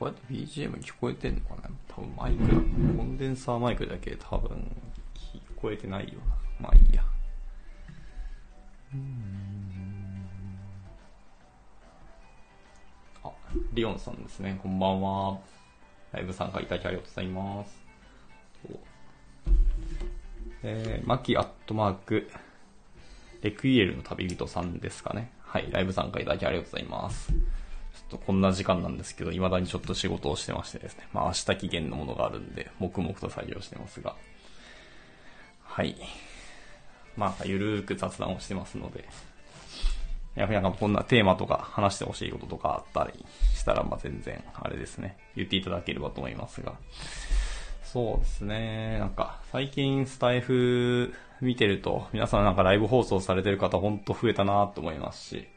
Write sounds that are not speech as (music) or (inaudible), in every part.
こうやって BGM 聞こえてんのかな？多分マイク。コンデンサーマイクだけ多分聞こえてないよな。まあいいや。あ、リオンさんですね。こんばんは。ライブ参加いただきありがとうございます。えー、マキアットマーク、レクイエルの旅人さんですかね。はい、ライブ参加いただきありがとうございます。とこんな時間なんですけど、未だにちょっと仕事をしてましてですね。まあ明日期限のものがあるんで、黙々と作業してますが。はい。まあ、ゆるーく雑談をしてますので、や、なんかこんなテーマとか話してほしいこととかあったりしたら、まあ全然、あれですね、言っていただければと思いますが。そうですね、なんか、最近スタイフ見てると、皆さんなんかライブ放送されてる方ほんと増えたなと思いますし、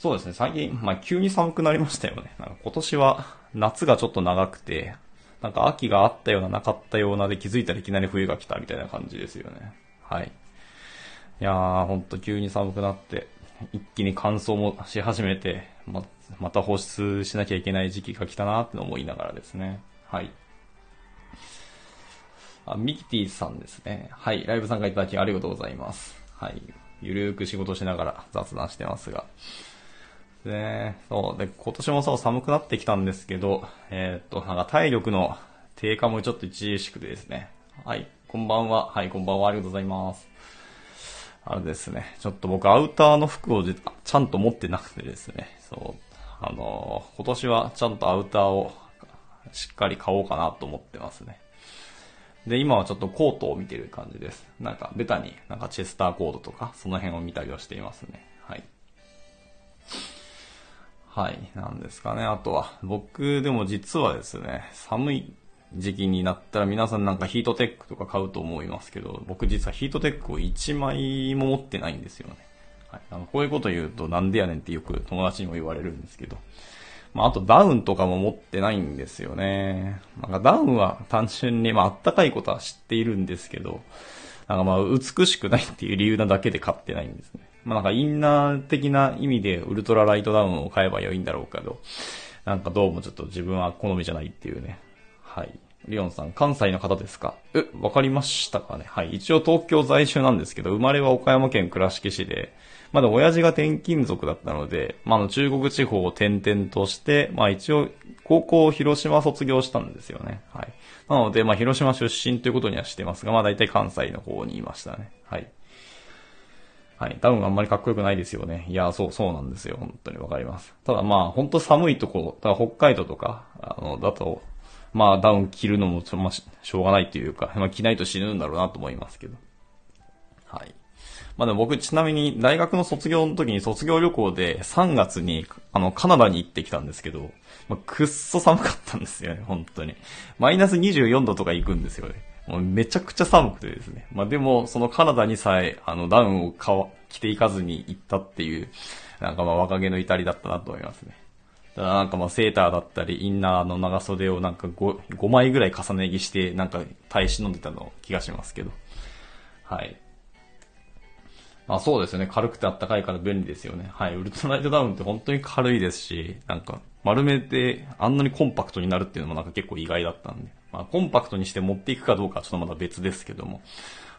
そうですね、最近、まあ急に寒くなりましたよね。なんか今年は夏がちょっと長くて、なんか秋があったようななかったようなで気づいたらいきなり冬が来たみたいな感じですよね。はい。いやー、ほんと急に寒くなって、一気に乾燥もし始めて、ま、また放出しなきゃいけない時期が来たなーって思いながらですね。はい。あ、ミキティさんですね。はい。ライブ参加いただきありがとうございます。はい。ゆるーく仕事しながら雑談してますが。で、そう。で、今年もそう寒くなってきたんですけど、えーっと、なんか体力の低下もちょっと著しくてですね。はい。こんばんは。はい、こんばんは。ありがとうございます。あれですね。ちょっと僕アウターの服をちゃんと持ってなくてですね。そう。あのー今年はちゃんとアウターをしっかり買おうかなと思ってますね。で、今はちょっとコートを見てる感じです。なんか、ベタになんかチェスターコードとか、その辺を見たりはしていますね。はい。はい、なんですかね。あとは、僕でも実はですね、寒い時期になったら皆さんなんかヒートテックとか買うと思いますけど、僕実はヒートテックを1枚も持ってないんですよね。はい、あのこういうこと言うとなんでやねんってよく友達にも言われるんですけど。まあ、あとダウンとかも持ってないんですよね。なんかダウンは単純に、まあ、あったかいことは知っているんですけど、なんかまあ、美しくないっていう理由なだけで買ってないんですね。まあなんかインナー的な意味でウルトラライトダウンを買えば良いんだろうけど、なんかどうもちょっと自分は好みじゃないっていうね。はい。リオンさん、関西の方ですか？え、わかりましたかね？はい。一応東京在住なんですけど、生まれは岡山県倉敷市で、まだ親父が転勤族だったので、まあ、あの中国地方を転々として、まあ一応、高校を広島卒業したんですよね。はい。なので、まあ広島出身ということにはしてますが、まあ大体関西の方にいましたね。はい。はい。ダウンあんまりかっこよくないですよね。いや、そう、そうなんですよ。本当にわかります。ただまあ、本当寒いところ、だ北海道とか、あの、だと、まあ、ダウン着るのも、まあ、ししょうがないというか、まあ、着ないと死ぬんだろうなと思いますけど。はい。まあでも僕、ちなみに大学の卒業の時に卒業旅行で3月に、あの、カナダに行ってきたんですけど、まあ、くっそ寒かったんですよね、本当に。マイナス24度とか行くんですよね。めちゃくちゃ寒くてですね。まあでも、そのカナダにさえ、あの、ダウンを買わ着ていかずに行ったっていう、なんかまあ若気の至りだったなと思いますね。ただなんかまあセーターだったり、インナーの長袖をなんか 5, 5枚ぐらい重ね着して、なんか耐え忍んでたの気がしますけど。はい。まあそうですよね。軽くてあったかいから便利ですよね。はい。ウルトラライトダウンって本当に軽いですし、なんか丸めてあんなにコンパクトになるっていうのもなんか結構意外だったんで。まあコンパクトにして持っていくかどうかはちょっとまだ別ですけども。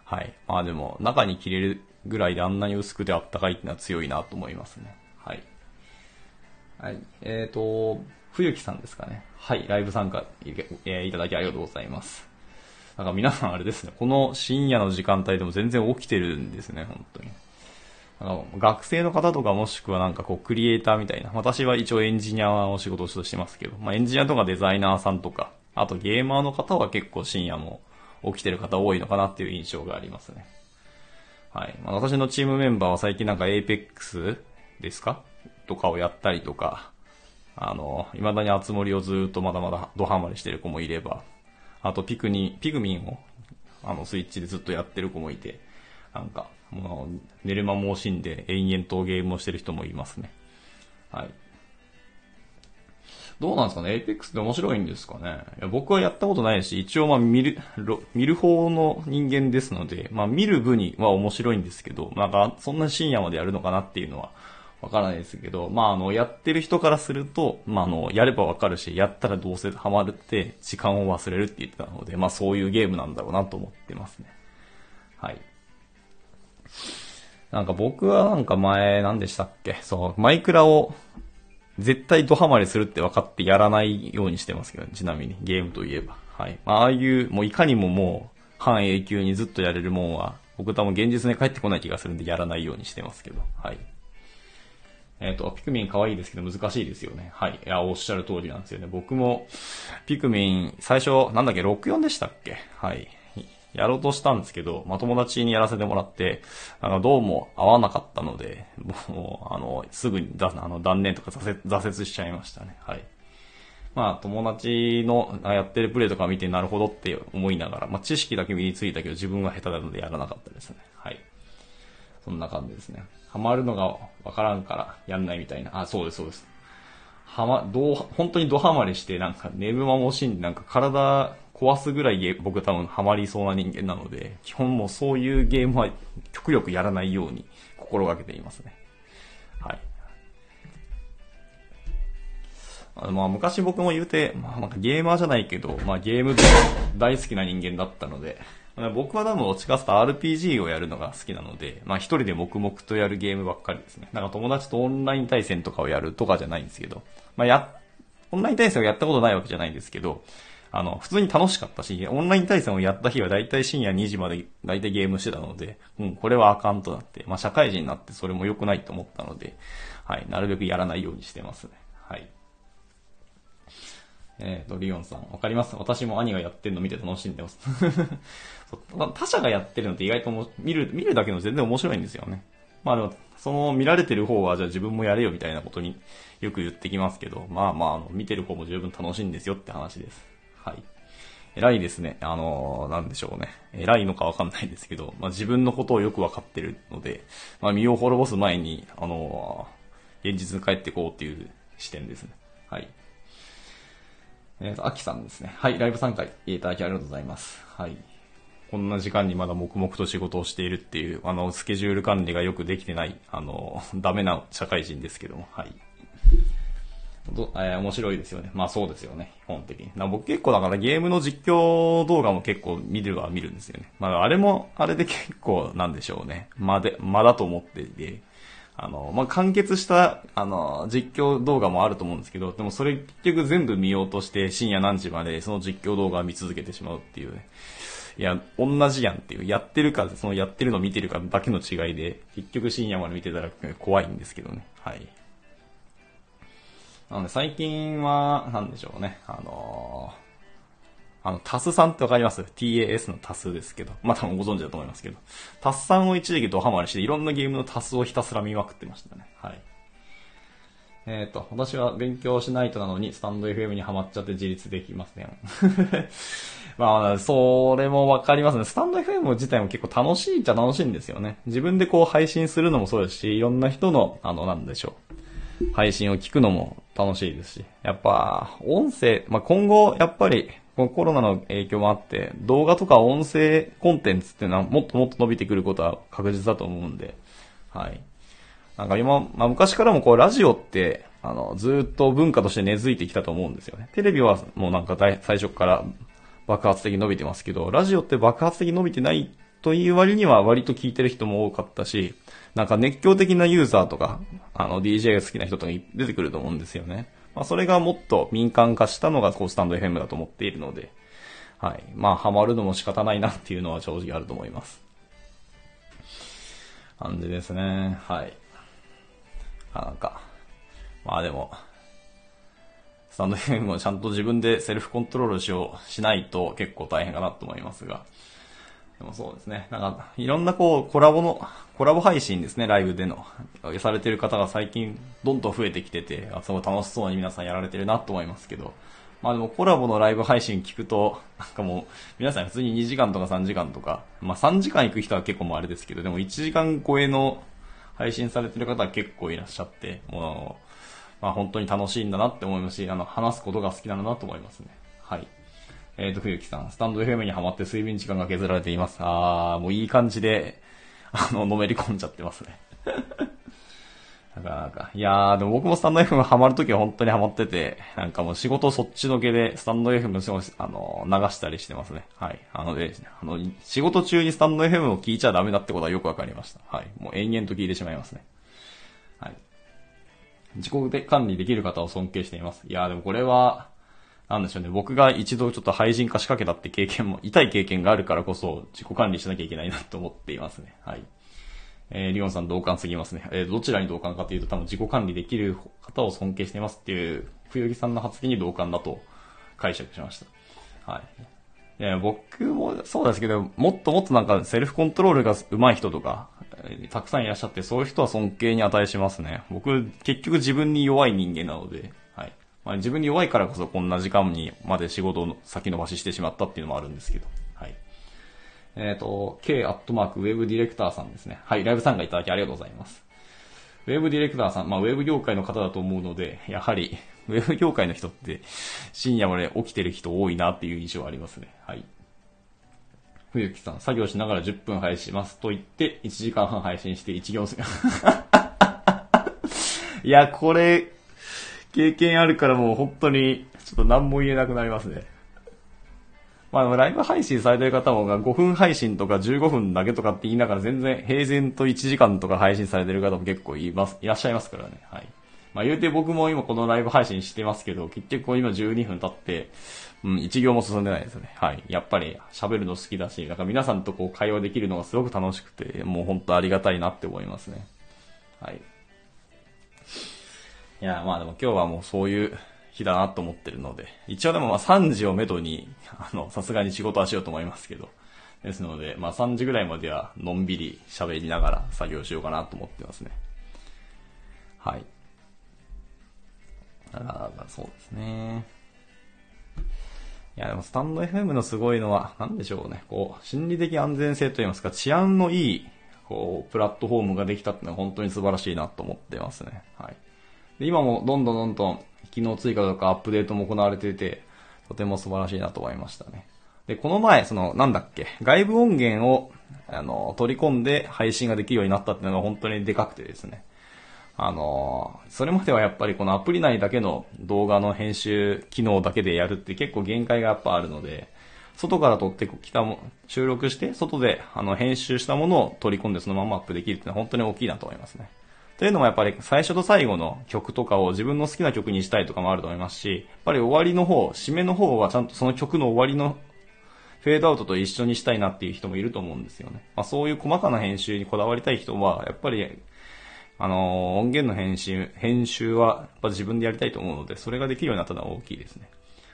はい。まあでも中に着れるぐらいであんなに薄くてあったかいっていうのは強いなと思いますね。はい。はい。えっ、ー、と、冬木さんですかね。はい。ライブ参加い,、えーいただきありがとうございます。なんか皆さんあれですね、この深夜の時間帯でも全然起きてるんですね、本当に。あの学生の方とかもしくはなんかこうクリエイターみたいな。私は一応エンジニアの仕事をしてますけど、まあエンジニアとかデザイナーさんとか、あとゲーマーの方は結構深夜も起きてる方多いのかなっていう印象がありますね。はい。まあ、私のチームメンバーは最近なんか Apex ですか？とかをやったりとか、あの、未だに熱盛をずっとまだまだドハマりしてる子もいれば、あとピクニ、ピグミンを、あの、スイッチでずっとやってる子もいて、なんか、もう、寝る間も惜しんで延々とゲームをしてる人もいますね。はい。どうなんですかね ?Apex って面白いんですかね？いや僕はやったことないし、一応まあ見る、見る方の人間ですので、まあ見る分には面白いんですけど、なんかそんな深夜までやるのかなっていうのはわからないですけど、まあ、あの、やってる人からすると、まあ、あの、やればわかるし、やったらどうせハマるって、時間を忘れるって言ってたので、まあ、そういうゲームなんだろうなと思ってますね。はい。なんか僕はなんか前、何でしたっけ？そう、マイクラを絶対ドハマりするって分かってやらないようにしてますけど、ちなみにゲームといえば。はい。まあ、ああいう、もういかにももう、半永久にずっとやれるもんは、僕多分現実に帰ってこない気がするんでやらないようにしてますけど。はい。えっ、ー、と、ピクミン可愛いですけど難しいですよね。はい。いや、おっしゃる通りなんですよね。僕も、ピクミン、最初、なんだっけ、64でしたっけ？はい。やろうとしたんですけど、まあ、友達にやらせてもらって、あの、どうも合わなかったので、もう、あの、すぐにだ、あの、断念とか挫折、挫折しちゃいましたね。はい。まあ、友達のやってるプレイとか見てなるほどって思いながら、まあ、知識だけ身についたけど自分は下手なのでやらなかったですね。はい。そんな感じですね。ハマるのがわからんからやんないみたいな。あ、そうです、そうです。はま、どう、本当にドハマりして、なんか眠間も惜しんで、なんか体壊すぐらい僕多分ハマりそうな人間なので、基本もうそういうゲームは極力やらないように心がけていますね。はい。あのまあ昔僕も言うて、まあなんかゲーマーじゃないけど、まあゲーム大好きな人間だったので、僕は多分どっちかと RPG をやるのが好きなので、まあ一人で黙々とやるゲームばっかりですね。なんか友達とオンライン対戦とかをやるとかじゃないんですけど、まあや、オンライン対戦をやったことないわけじゃないんですけど、あの、普通に楽しかったし、オンライン対戦をやった日はだいたい深夜2時までだいたいゲームしてたので、うん、これはあかんとなって、まあ社会人になってそれも良くないと思ったので、はい、なるべくやらないようにしてますね。はい。えっ、ー、と、リオンさん、わかります？私も兄がやってるの見て楽しんでます (laughs) 他者がやってるのって意外とも見る、見るだけの全然面白いんですよね。まあでも、その見られてる方はじゃあ自分もやれよみたいなことによく言ってきますけど、まあまあ、あの、見てる方も十分楽しいんですよって話です。はい。偉いですね。あのー、なんでしょうね。偉いのかわかんないですけど、まあ自分のことをよくわかってるので、まあ身を滅ぼす前に、あのー、現実に帰ってこうっていう視点ですね。はい。えっ、ー、と、アキさんですね。はい、ライブ参加いただきありがとうございます。はい。こんな時間にまだ黙々と仕事をしているっていう、あの、スケジュール管理がよくできてない、あの、ダメな社会人ですけども、はい。どえー、面白いですよね。まあそうですよね、基本的に。な僕結構だからゲームの実況動画も結構見るは見るんですよね。まああれも、あれで結構なんでしょうね。まで、まだと思っていて、あの、まあ、完結した、あの、実況動画もあると思うんですけど、でもそれ結局全部見ようとして深夜何時までその実況動画を見続けてしまうっていうね。いや、同じやんっていう。やってるか、そのやってるの見てるかだけの違いで、結局深夜まで見てたら怖いんですけどね。はい。なので最近は、なんでしょうね。あのーあの、タスさんってわかります ?TAS のタスですけど。まあ多分ご存知だと思いますけど。タスさんを一時期ドハマりして、いろんなゲームのタスをひたすら見まくってましたね。はい。えっ、ー、と、私は勉強しないとなのに、スタンド FM にハマっちゃって自立できますね。(laughs) まあ、それもわかりますね。スタンド FM 自体も結構楽しいっちゃ楽しいんですよね。自分でこう配信するのもそうですし、いろんな人の、あの、なんでしょう。配信を聞くのも楽しいですし。やっぱ、音声、まあ、今後、やっぱり、このコロナの影響もあって、動画とか音声コンテンツっていうのはもっともっと伸びてくることは確実だと思うんで、はい。なんか今、まあ昔からもこうラジオって、あの、ずっと文化として根付いてきたと思うんですよね。テレビはもうなんか最初から爆発的に伸びてますけど、ラジオって爆発的に伸びてないという割には割と聞いてる人も多かったし、なんか熱狂的なユーザーとか、あの DJ が好きな人とか出てくると思うんですよね。まあ、それがもっと民間化したのがこうスタンド FM だと思っているので、はい。まあ、ハマるのも仕方ないなっていうのは正直あると思います。感じですね。はい。なんか、まあでも、スタンド FM もちゃんと自分でセルフコントロールしよう、しないと結構大変かなと思いますが、でもそうですね。なんか、いろんなこう、コラボの、コラボ配信ですね、ライブでの。されてる方が最近、どんどん増えてきてて、すごい楽しそうに皆さんやられてるなと思いますけど。まあでもコラボのライブ配信聞くと、なんかもう、皆さん普通に2時間とか3時間とか、まあ3時間行く人は結構もうあれですけど、でも1時間超えの配信されてる方は結構いらっしゃって、もう、まあ本当に楽しいんだなって思いますし、あの、話すことが好きなんだなと思いますね。はい。えっ、ー、と、冬木さん、スタンド FM にハマって睡眠時間が削られています。あー、もういい感じで、(laughs) あの、のめり込んじゃってますね。(laughs) なかなか。いやー、でも僕もスタンド FM ハマるときは本当にハマってて、なんかもう仕事そっちのけでスタンド FM をあの、流したりしてますね。はい。あので、あの、仕事中にスタンド FM を聞いちゃダメだってことはよくわかりました。はい。もう延々と聞いてしまいますね。はい。自己で管理できる方を尊敬しています。いやーでもこれは、なんでしょうね。僕が一度ちょっと廃人化しかけたって経験も、痛い経験があるからこそ自己管理しなきゃいけないなと思っていますね。はい。えー、リオンさん同感すぎますね。えー、どちらに同感かというと多分自己管理できる方を尊敬していますっていう、冬木さんの発言に同感だと解釈しました。はい。いや、僕もそうですけど、もっともっとなんかセルフコントロールが上手い人とか、えー、たくさんいらっしゃって、そういう人は尊敬に値しますね。僕、結局自分に弱い人間なので、まあ、自分に弱いからこそこんな時間にまで仕事を先延ばししてしまったっていうのもあるんですけど。はいえっ、ー、と、K アットマークウェブディレクターさんですね。はい、ライブ参加いただきありがとうございます。ウェブディレクターさん、まあ、ウェブ業界の方だと思うので、やはり、(laughs) ウェブ業界の人って深夜まで起きてる人多いなっていう印象ありますね。はい。冬木さん、作業しながら10分配信しますと言って、1時間半配信して1行す (laughs) いや、これ、経験あるからもう本当に、ちょっと何も言えなくなりますね。まあ、ライブ配信されてる方もが5分配信とか15分だけとかって言いながら全然平然と1時間とか配信されてる方も結構います、いらっしゃいますからね。はい。まあ言うて僕も今このライブ配信してますけど、結局今12分経って、うん、1行も進んでないですね。はい。やっぱり喋るの好きだし、なんか皆さんとこう会話できるのがすごく楽しくて、もう本当ありがたいなって思いますね。はい。いや、まあでも今日はもうそういう日だなと思ってるので、一応でもまあ3時をめどに、あの、さすがに仕事はしようと思いますけど、ですので、まあ3時ぐらいまではのんびり喋りながら作業しようかなと思ってますね。はい。ああそうですね。いや、でもスタンド FM のすごいのは、なんでしょうね。こう、心理的安全性といいますか、治安のいい、こう、プラットフォームができたってのは本当に素晴らしいなと思ってますね。はい。で、今もどんどんどんどん機能追加とかアップデートも行われてて、とても素晴らしいなと思いましたね。で、この前、その、なんだっけ、外部音源を、あの、取り込んで配信ができるようになったっていうのが本当にでかくてですね。あの、それまではやっぱりこのアプリ内だけの動画の編集機能だけでやるって結構限界がやっぱあるので、外から撮ってきたも、収録して、外であの編集したものを取り込んでそのままアップできるっていうのは本当に大きいなと思いますね。というのもやっぱり最初と最後の曲とかを自分の好きな曲にしたいとかもあると思いますし、やっぱり終わりの方、締めの方はちゃんとその曲の終わりのフェードアウトと一緒にしたいなっていう人もいると思うんですよね。まあそういう細かな編集にこだわりたい人は、やっぱり、あのー、音源の編集、編集はやっぱ自分でやりたいと思うので、それができるようになったのは大きいですね。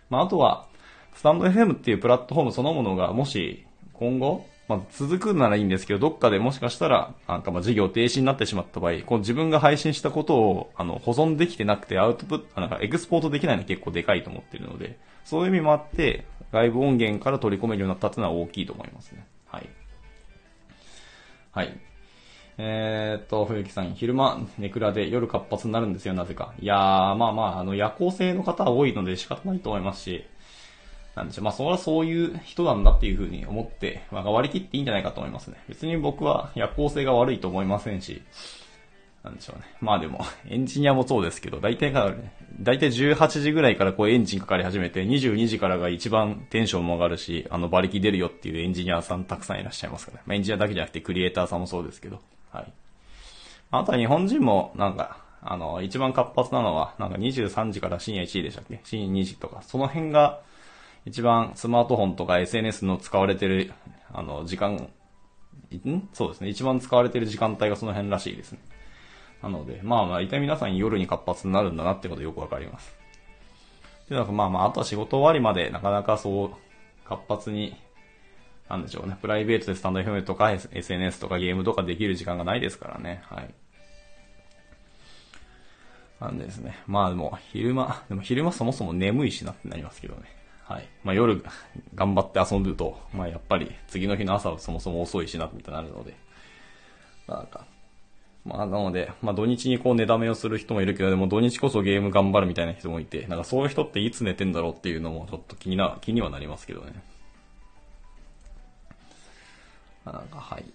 まああとは、スタンド FM っていうプラットフォームそのものがもし今後、まあ、続くならいいんですけど、どっかでもしかしたら、なんかまあ事業停止になってしまった場合、こう自分が配信したことを、あの、保存できてなくて、アウトプット、なんかエクスポートできないのは結構でかいと思ってるので、そういう意味もあって、外部音源から取り込めるようになったっていうのは大きいと思いますね。はい。はい。えー、っと、冬木さん、昼間、ネクラで夜活発になるんですよ、なぜか。いやー、まあまあ、あの、夜行性の方は多いので仕方ないと思いますし、なんでしょう。まあ、それはそういう人なんだっていうふうに思って、まあ、割り切っていいんじゃないかと思いますね。別に僕は夜行性が悪いと思いませんし、なんでしょうね。まあでも、エンジニアもそうですけど、大体から、ね、大体18時ぐらいからこうエンジンかかり始めて、22時からが一番テンションも上がるし、あの、馬力出るよっていうエンジニアさんたくさんいらっしゃいますからね。まあ、エンジニアだけじゃなくてクリエイターさんもそうですけど、はい。あとは日本人もなんか、あの、一番活発なのは、なんか23時から深夜1時でしたっけ？深夜2時とか、その辺が、一番スマートフォンとか SNS の使われてる、あの、時間、ん？そうですね。一番使われてる時間帯がその辺らしいですね。なので、まあまあ、大体皆さん夜に活発になるんだなってことよくわかります。で、なんかまあまあ、あとは仕事終わりまでなかなかそう、活発に、なんでしょうね。プライベートでスタンド FM とか SNS とかゲームとかできる時間がないですからね。はい。なんですね。まあでも、昼間、でも昼間そもそも眠いしなってなりますけどね。はい。まあ、夜頑張って遊ぶと、まあ、やっぱり次の日の朝はそもそも遅いしな、みたいになるので。なんか、まあ、なので、まあ、土日にこう寝だめをする人もいるけど、でも土日こそゲーム頑張るみたいな人もいて、なんかそういう人っていつ寝てんだろうっていうのもちょっと気にな、気にはなりますけどね。なんか、はい。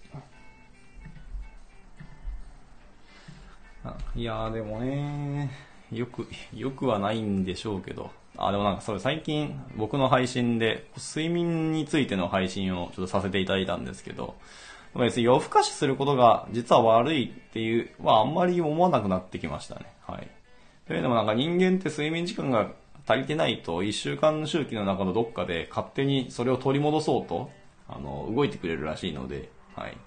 いやーでもね、よく、よくはないんでしょうけど。あ、でもなんかそれ最近僕の配信で睡眠についての配信をちょっとさせていただいたんですけど、別に夜更かしすることが実は悪いっていうはあんまり思わなくなってきましたね。はい。というのもなんか人間って睡眠時間が足りてないと一週間の周期の中のどっかで勝手にそれを取り戻そうと、あの、動いてくれるらしいので、はい。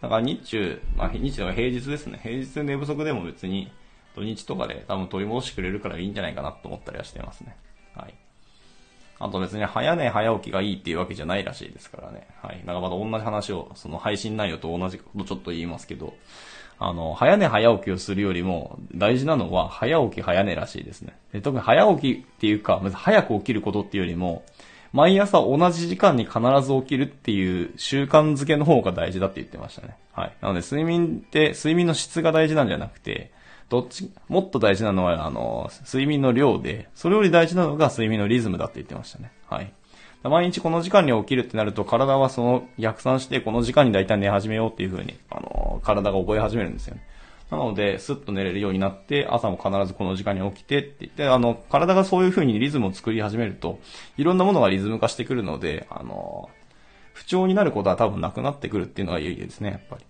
だから日中、まあ日中は平日ですね。平日寝不足でも別に土日とかで多分取り戻してくれるからいいんじゃないかなと思ったりはしてますね。はい。あと別に早寝早起きがいいっていうわけじゃないらしいですからね。はい。なんかまた同じ話を、その配信内容と同じことちょっと言いますけど、あの、早寝早起きをするよりも大事なのは早起き早寝らしいですね。で特に早起きっていうか、まず早く起きることっていうよりも、毎朝同じ時間に必ず起きるっていう習慣づけの方が大事だって言ってましたね。はい。なので睡眠って、睡眠の質が大事なんじゃなくて、どっち、もっと大事なのは、あの、睡眠の量で、それより大事なのが睡眠のリズムだって言ってましたね。はい。毎日この時間に起きるってなると、体はその逆算して、この時間に大体寝始めようっていう風に、あの、体が覚え始めるんですよね。なので、スッと寝れるようになって、朝も必ずこの時間に起きてって言って、あの、体がそういう風にリズムを作り始めると、いろんなものがリズム化してくるので、あの、不調になることは多分なくなってくるっていうのがいいですね、やっぱり。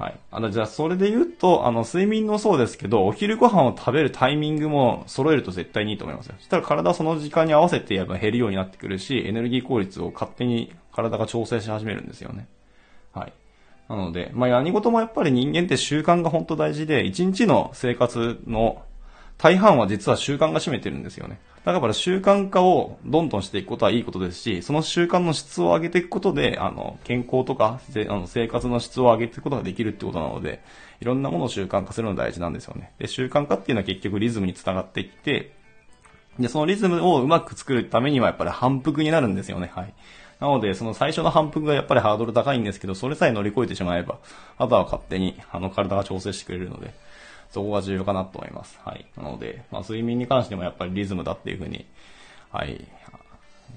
はい。あの、じゃあ、それで言うと、あの、睡眠もそうですけど、お昼ご飯を食べるタイミングも揃えると絶対にいいと思いますよ。そしたら体はその時間に合わせてやっぱ減るようになってくるし、エネルギー効率を勝手に体が調整し始めるんですよね。はい。なので、まあ、何事もやっぱり人間って習慣が本当大事で、一日の生活の大半は実は習慣が占めてるんですよね。だから習慣化をどんどんしていくことはいいことですし、その習慣の質を上げていくことで、あの、健康とか、あの生活の質を上げていくことができるってことなので、いろんなものを習慣化するのが大事なんですよね。で、習慣化っていうのは結局リズムにつながっていって、で、そのリズムをうまく作るためにはやっぱり反復になるんですよね。はい。なので、その最初の反復がやっぱりハードル高いんですけど、それさえ乗り越えてしまえば、あとは勝手に、あの、体が調整してくれるので、そこが重要かなと思います。はい。なので、まあ、睡眠に関してもやっぱりリズムだっていうふうに、はい。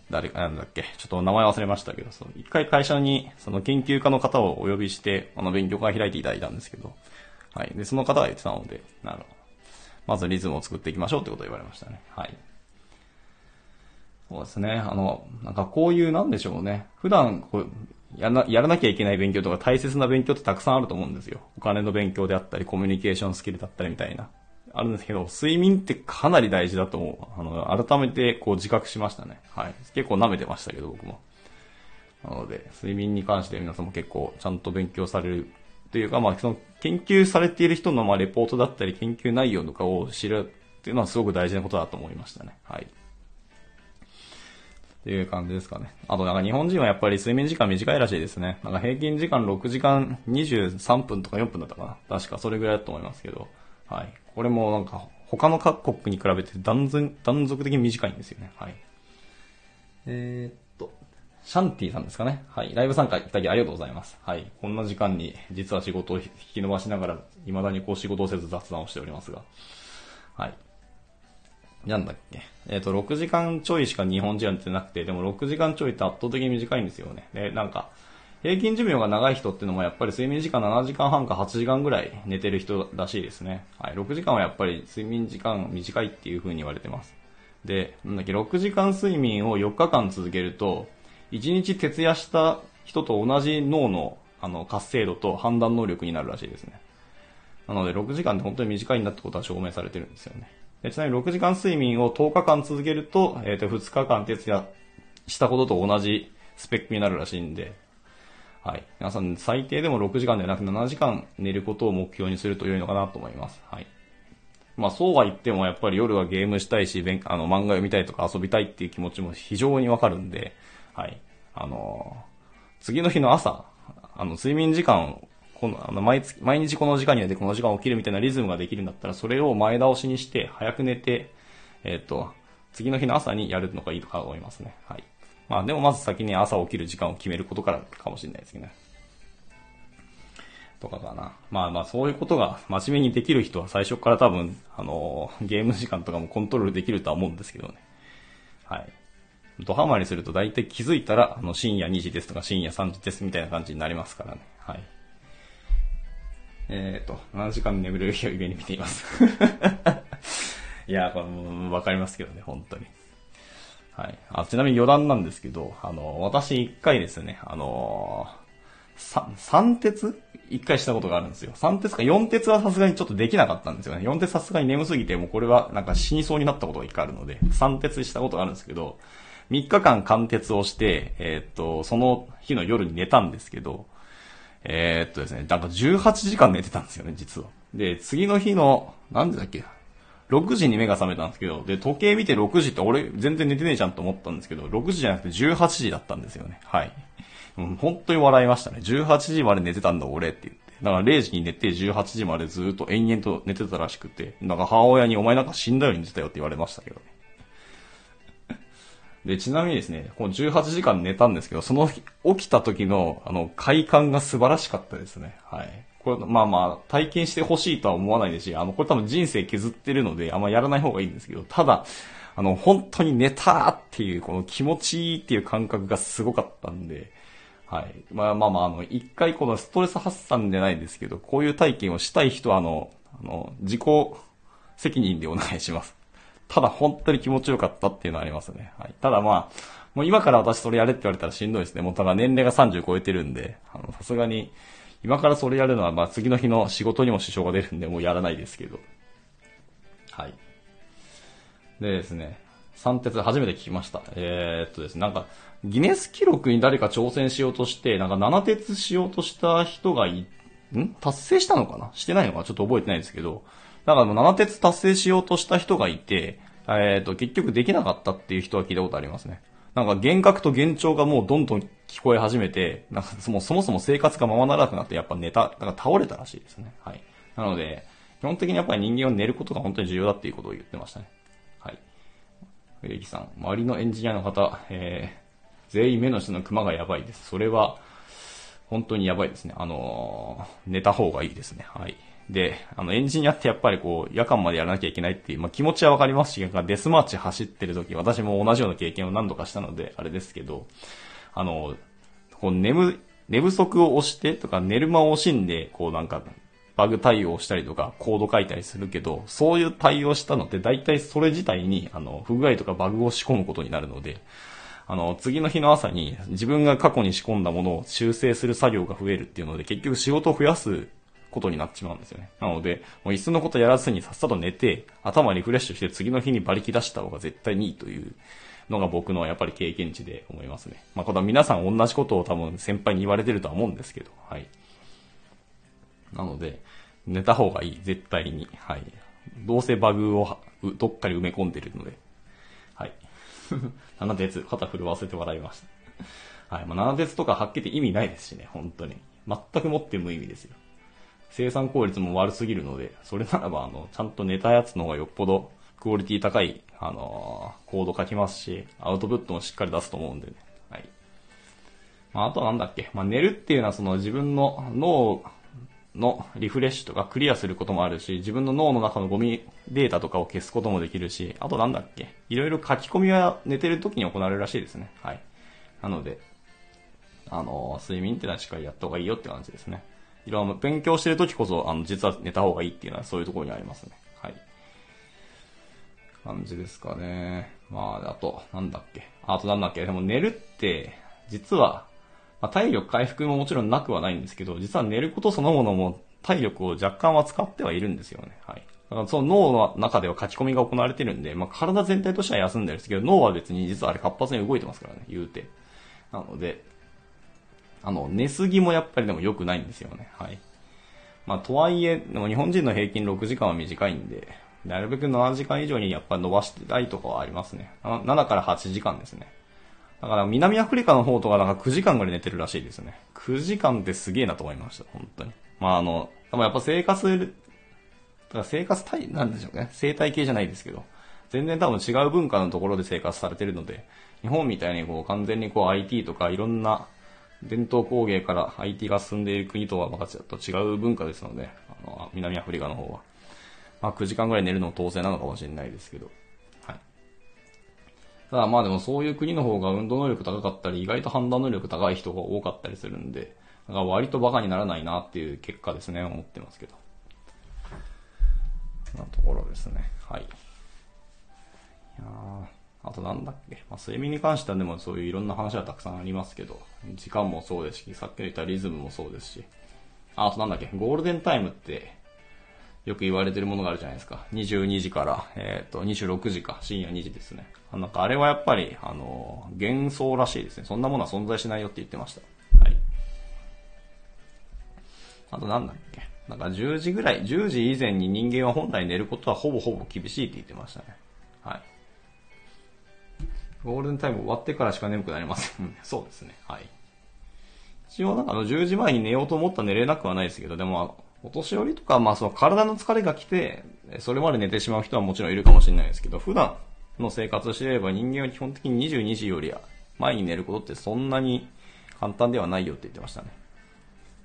誰か、なんだっけ、ちょっと名前忘れましたけど、その一回会社に、その研究家の方をお呼びして、あの、勉強会開いていただいたんですけど、はい。で、その方が言ってたので、なるほど。まずリズムを作っていきましょうってことを言われましたね。はい。そうですね。あの、なんかこういう、なんでしょうね。普段、こう、やらやらなきゃいけない勉強とか大切な勉強ってたくさんあると思うんですよ。お金の勉強であったり、コミュニケーションスキルだったりみたいな。あるんですけど、睡眠ってかなり大事だと思う。あの、改めてこう自覚しましたね。はい。結構舐めてましたけど、僕も。なので、睡眠に関して皆さんも結構ちゃんと勉強されるというか、まあ、その研究されている人のまあレポートだったり研究内容とかを知るっていうのはすごく大事なことだと思いましたね。はい。っていう感じですかね。あとなんか日本人はやっぱり睡眠時間短いらしいですね。なんか平均時間6時間23分とか4分だったかな。確かそれぐらいだと思いますけど。はい。これもなんか他の各国に比べて断然断続的に短いんですよね。はい。えー、っと、シャンティさんですかね。はい。ライブ参加いただきありがとうございます。はい。こんな時間に実は仕事を引き伸ばしながら、未だにこう仕事をせず雑談をしておりますが。はい。なんだっけ？えっ、ー、と、6時間ちょいしか日本人は寝てなくて、でも6時間ちょいって圧倒的に短いんですよね。で、なんか、平均寿命が長い人ってのもやっぱり睡眠時間7時間半か8時間ぐらい寝てる人らしいですね。はい。6時間はやっぱり睡眠時間短いっていう風に言われてます。で、なんだっけ、6時間睡眠を4日間続けると、1日徹夜した人と同じ脳のあの活性度と判断能力になるらしいですね。なので6時間って本当に短いんだってことは証明されてるんですよね。ちなみに6時間睡眠を10日間続けると、えっ、ー、と、2日間徹夜したことと同じスペックになるらしいんで、はい。皆さん最低でも6時間ではなく7時間寝ることを目標にすると良いのかなと思います。はい。まあそうは言ってもやっぱり夜はゲームしたいし、あの漫画読みたいとか遊びたいっていう気持ちも非常にわかるんで、はい。あのー、次の日の朝、あの睡眠時間この、あの、毎月、毎日この時間に寝てこの時間起きるみたいなリズムができるんだったら、それを前倒しにして、早く寝て、えっ、ー、と、次の日の朝にやるのがいいとか思いますね。はい。まあでもまず先に朝起きる時間を決めることからかもしれないですけどね。とかかな。まあまあそういうことが真面目にできる人は最初から多分、あのー、ゲーム時間とかもコントロールできるとは思うんですけどね。はい。ドハマりすると大体気づいたら、あの深夜2時ですとか深夜3時ですみたいな感じになりますからね。はい。えっ、ー、と、7時間眠れる日を夢に見ています。(laughs) いや、これもわかりますけどね、本当に。はい。あ、ちなみに余談なんですけど、あの、私一回ですね、あのー、三鉄？一回したことがあるんですよ。三鉄か四鉄はさすがにちょっとできなかったんですよね。四鉄さすがに眠すぎて、もうこれはなんか死にそうになったことが一回あるので、三鉄したことがあるんですけど、3日間貫徹をして、えー、っと、その日の夜に寝たんですけど、えー、っとですね、なんか18時間寝てたんですよね、実は。で、次の日の、なんでだっけ、6時に目が覚めたんですけど、で、時計見て6時って俺全然寝てねえじゃんと思ったんですけど、6時じゃなくて18時だったんですよね。はい。うん、本当に笑いましたね。18時まで寝てたんだ俺って言って。だから0時に寝て18時までずっと延々と寝てたらしくて、なんか母親にお前なんか死んだように寝てたよって言われましたけどね。で、ちなみにですね、この18時間寝たんですけど、その起きた時の、あの、快感が素晴らしかったですね。はい。これ、まあまあ、体験してほしいとは思わないですし、あの、これ多分人生削ってるので、あんまやらない方がいいんですけど、ただ、あの、本当に寝たっていう、この気持ちいいっていう感覚がすごかったんで、はい。まあまあまあ、あの、一回このストレス発散じゃないですけど、こういう体験をしたい人は、あの、あの、自己責任でお願いします。ただ本当に気持ちよかったっていうのはありますね。はい。ただまあ、もう今から私それやれって言われたらしんどいですね。もうただ年齢が30超えてるんで、あの、さすがに、今からそれやるのは、まあ次の日の仕事にも支障が出るんで、もうやらないですけど。はい。でですね、三鉄初めて聞きました。えー、っとですね、なんか、ギネス記録に誰か挑戦しようとして、なんか七鉄しようとした人がい、ん？達成したのかな？してないのかちょっと覚えてないですけど、だからもう7鉄達成しようとした人がいて、えっ、ー、と、結局できなかったっていう人は聞いたことありますね。なんか幻覚と幻聴がもうどんどん聞こえ始めて、なんかそもそも生活がままならなくなってやっぱ寝た、だか倒れたらしいですね。はい。なので、基本的にやっぱり人間は寝ることが本当に重要だっていうことを言ってましたね。はい。エレキさん、周りのエンジニアの方、えー、全員目の下のクマがやばいです。それは、本当にやばいですね。あのー、寝た方がいいですね。はい。で、あの、エンジニアってやっぱりこう、夜間までやらなきゃいけないっていう、まあ、気持ちはわかりますし、デスマーチ走ってる時、私も同じような経験を何度かしたので、あれですけど、あの、こう、眠、寝不足を押してとか、寝る間を惜しんで、こうなんか、バグ対応したりとか、コード書いたりするけど、そういう対応したのって、大体それ自体に、あの、不具合とかバグを仕込むことになるので、あの、次の日の朝に自分が過去に仕込んだものを修正する作業が増えるっていうので、結局仕事を増やすことになってしまうんですよね。なので、もういっそのことやらずにさっさと寝て、頭リフレッシュして次の日に馬力出した方が絶対にいいというのが僕のやっぱり経験値で思いますね。まあ、これは皆さん同じことを多分先輩に言われてるとは思うんですけど、はい。なので、寝た方がいい、絶対に。はい。どうせバグをどっかに埋め込んでるので。はい。(laughs) 7鉄、肩震わせて笑いました。はい。まあ、7鉄とかはっきり意味ないですしね、本当に。全くもって無意味ですよ。生産効率も悪すぎるので、それならば、あの、ちゃんと寝たやつの方がよっぽどクオリティ高い、あのー、コード書きますし、アウトプットもしっかり出すと思うんでね。はい。まあ、あとはなんだっけ。まあ、寝るっていうのはその自分の脳のリフレッシュとかクリアすることもあるし、自分の脳の中のゴミデータとかを消すこともできるし、あとなんだっけ。いろいろ書き込みは寝てる時に行われるらしいですね。はい。なので、あのー、睡眠ってのはしっかりやった方がいいよって感じですね。いろんな勉強してる時こそ、あの、実は寝た方がいいっていうのはそういうところにありますね。はい。感じですかね。まあ、あと、なんだっけ。あとなんだっけ。でも寝るって、実は、まあ、体力回復ももちろんなくはないんですけど、実は寝ることそのものも体力を若干は使ってはいるんですよね。はい。だからその脳の中では書き込みが行われてるんで、まあ、体全体としては休んでるんですけど、脳は別に実はあれ活発に動いてますからね、言うて。なので、あの、寝すぎもやっぱりでも良くないんですよね。はい。まあ、とはいえ、でも日本人の平均6時間は短いんで、なるべく7時間以上にやっぱ伸ばしたいとかはありますね。7から8時間ですね。だから南アフリカの方とかなんか9時間ぐらい寝てるらしいですね。9時間ってすげえなと思いました、本当に。まああの、多分やっぱ生活、だから生活体、なんでしょうね。生態系じゃないですけど、全然多分違う文化のところで生活されてるので、日本みたいにこう完全にこう IT とかいろんな伝統工芸から IT が進んでいる国とはまたちょっと違う文化ですので、あの、南アフリカの方は。まあ9時間ぐらい寝るのも当然なのかもしれないですけど。はい。ただまあでもそういう国の方が運動能力高かったり、意外と判断能力高い人が多かったりするんで、だから割とバカにならないなっていう結果ですね、思ってますけど。なところですね。はい。いやあとなんだっけ、まあ、睡眠に関してはでもそういういろんな話はたくさんありますけど、時間もそうですし、さっき言ったリズムもそうですし、あとなんだっけ、ゴールデンタイムってよく言われてるものがあるじゃないですか。22時から、えっ、ー、と、26時か、深夜2時ですね。なんかあれはやっぱり、あの、幻想らしいですね。そんなものは存在しないよって言ってました。はい。あとなんだっけ。なんか10時ぐらい、10時以前に人間は本来寝ることはほぼほぼ厳しいって言ってましたね。はい。ゴールデンタイム終わってからしか眠くなりません。そうですね。はい。一応なんかあの10時前に寝ようと思ったら寝れなくはないですけど、でもお年寄りとか、まあその体の疲れが来て、それまで寝てしまう人はもちろんいるかもしれないですけど、普段の生活をしていれば人間は基本的に22時よりは前に寝ることってそんなに簡単ではないよって言ってましたね。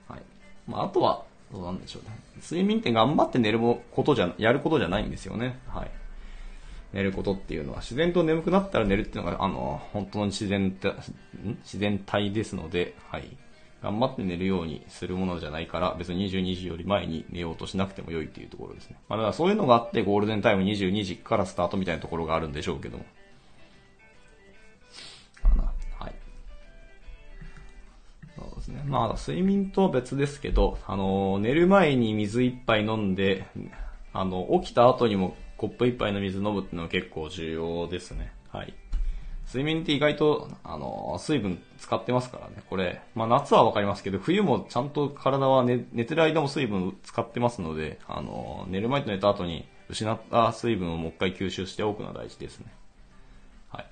はい。まああとは、どうなんでしょうね。睡眠って頑張って寝ることじゃ、やることじゃないんですよね。はい。寝ることっていうのは自然と眠くなったら寝るっていうのが、あの、本当の自然、自然体ですので、はい。頑張って寝るようにするものじゃないから、別に22時より前に寝ようとしなくても良いっていうところですね。まあ、だからそういうのがあって、ゴールデンタイム22時からスタートみたいなところがあるんでしょうけども。かな。はい。そうですね。まあ、睡眠とは別ですけど、あの、寝る前に水一杯飲んで、あの、起きた後にもコップ一杯の水飲むっていうのは結構重要ですね。はい。睡眠って意外と、あの、水分使ってますからね。これ、まあ夏はわかりますけど、冬もちゃんと体は寝寝てる間も水分使ってますので、あの、寝る前と寝た後に失った水分をもう一回吸収しておくのは大事ですね。はい。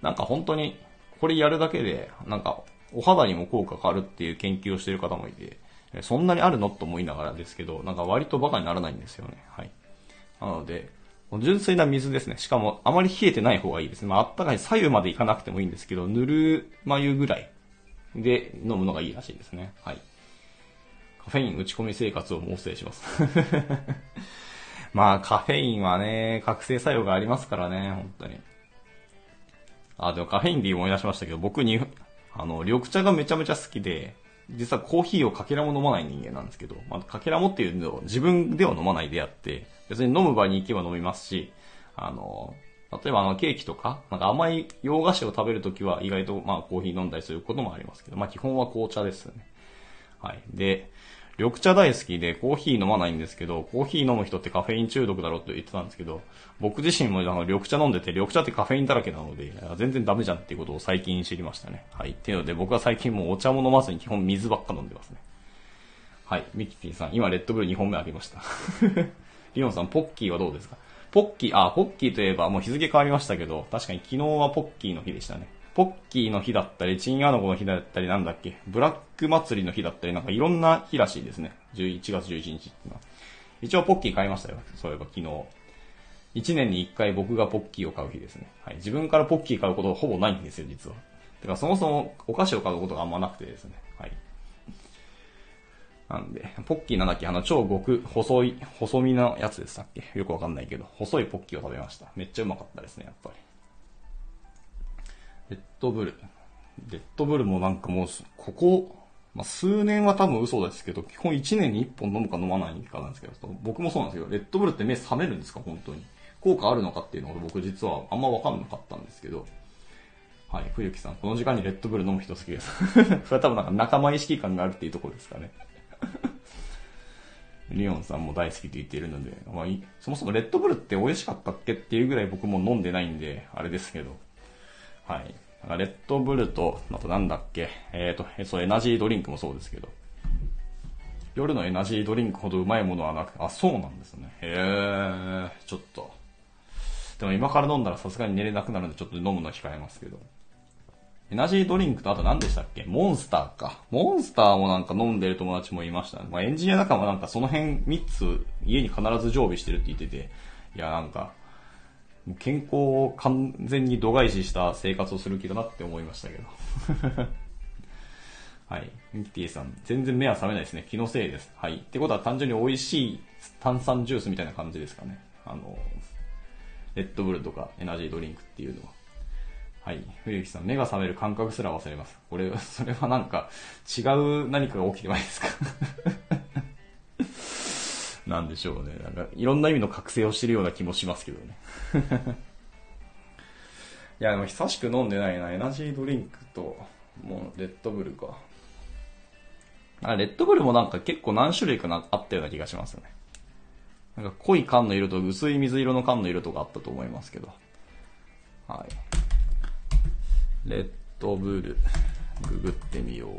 なんか本当に、これやるだけで、なんか、お肌にも効果があるっていう研究をしている方もいて、そんなにあるの？と思いながらですけど、なんか割とバカにならないんですよね。はい。なので、純粋な水ですね。しかも、あまり冷えてない方がいいですね。まあ、あったかい左右までいかなくてもいいんですけど、ぬるま湯ぐらいで飲むのがいいらしいですね。はい。カフェイン打ち込み生活を猛省します。(laughs) まあ、カフェインはね、覚醒作用がありますからね、本当に。あ、でもカフェインで思い出しましたけど、僕に、あの、緑茶がめちゃめちゃ好きで、実はコーヒーをかけらも飲まない人間なんですけど、まあ、かけらもっていうのを自分では飲まないであって、別に飲む場に行けば飲みますし、あの、例えばあのケーキとか、なんか甘い洋菓子を食べるときは意外とまあコーヒー飲んだりすることもありますけど、まあ基本は紅茶ですね。はい。で、緑茶大好きでコーヒー飲まないんですけど、コーヒー飲む人ってカフェイン中毒だろうと言ってたんですけど、僕自身もあの緑茶飲んでて、緑茶ってカフェインだらけなので、全然ダメじゃんっていうことを最近知りましたね。はい。っていうので僕は最近もうお茶も飲まずに基本水ばっか飲んでますね。はい。ミキティさん、今レッドブル2本目あげました。リオンさん、ポッキーはどうですか？ポッキー、あ、ポッキーといえばもう日付変わりましたけど、確かに昨日はポッキーの日でしたね。ポッキーの日だったり、チンアナゴの日だったり、なんだっけ、ブラック祭りの日だったり、なんかいろんな日らしいですね。11月11日ってのは。一応ポッキー買いましたよ。そういえば昨日。1年に1回僕がポッキーを買う日ですね。はい。自分からポッキー買うことはほぼないんですよ、実は。てかそもそもお菓子を買うことがあんまなくてですね。なんで、ポッキーなんだっけ？あの超極細い、細身のやつでしたっけ？よくわかんないけど、細いポッキーを食べました。めっちゃうまかったですね、やっぱり。レッドブル。レッドブルもなんかもう、ここ、まあ、数年は多分嘘ですけど、基本1年に1本飲むか飲まないかなんですけど、僕もそうなんですけど、レッドブルって目覚めるんですか？本当に。効果あるのかっていうのが僕実はあんまわかんなかったんですけど、はい、冬木さん、この時間にレッドブル飲む人好きです。(laughs) それは多分なんか仲間意識感があるっていうところですかね。(laughs) リオンさんも大好きって言っているので、まあ、そもそもレッドブルって美味しかったっけっていうぐらい僕も飲んでないんで、あれですけど、はい。レッドブルと、あとなんだっけ、えっ、ー、と、そう、エナジードリンクもそうですけど、夜のエナジードリンクほどうまいものはなく、あ、そうなんですね。へえ、ちょっと。でも今から飲んだらさすがに寝れなくなるんでちょっと飲むの控えますけど。エナジードリンクとあと何でしたっけ？モンスターか。モンスターもなんか飲んでる友達もいましたね。まあエンジニア仲間なんかその辺3つ家に必ず常備してるって言ってて、いやなんか、健康を完全に度外視した生活をする気だなって思いましたけど。(laughs) はい。ミキティさん、全然目は覚めないですね。気のせいです。はい。ってことは単純に美味しい炭酸ジュースみたいな感じですかね。あの、レッドブルとかエナジードリンクっていうのは。はい。冬木さん、目が覚める感覚すら忘れます。これ、(laughs) それはなんか、違う何かが起きてないですか？(laughs) なんでしょうね。なんか、いろんな意味の覚醒をしてるような気もしますけどね。(laughs) いや、でも久しく飲んでないな。エナジードリンクと、もう、レッドブルか。あ、レッドブルもなんか結構何種類かなあったような気がしますよね。なんか濃い缶の色と薄い水色の缶の色とかあったと思いますけど。はい。レッドブル、ググってみよう。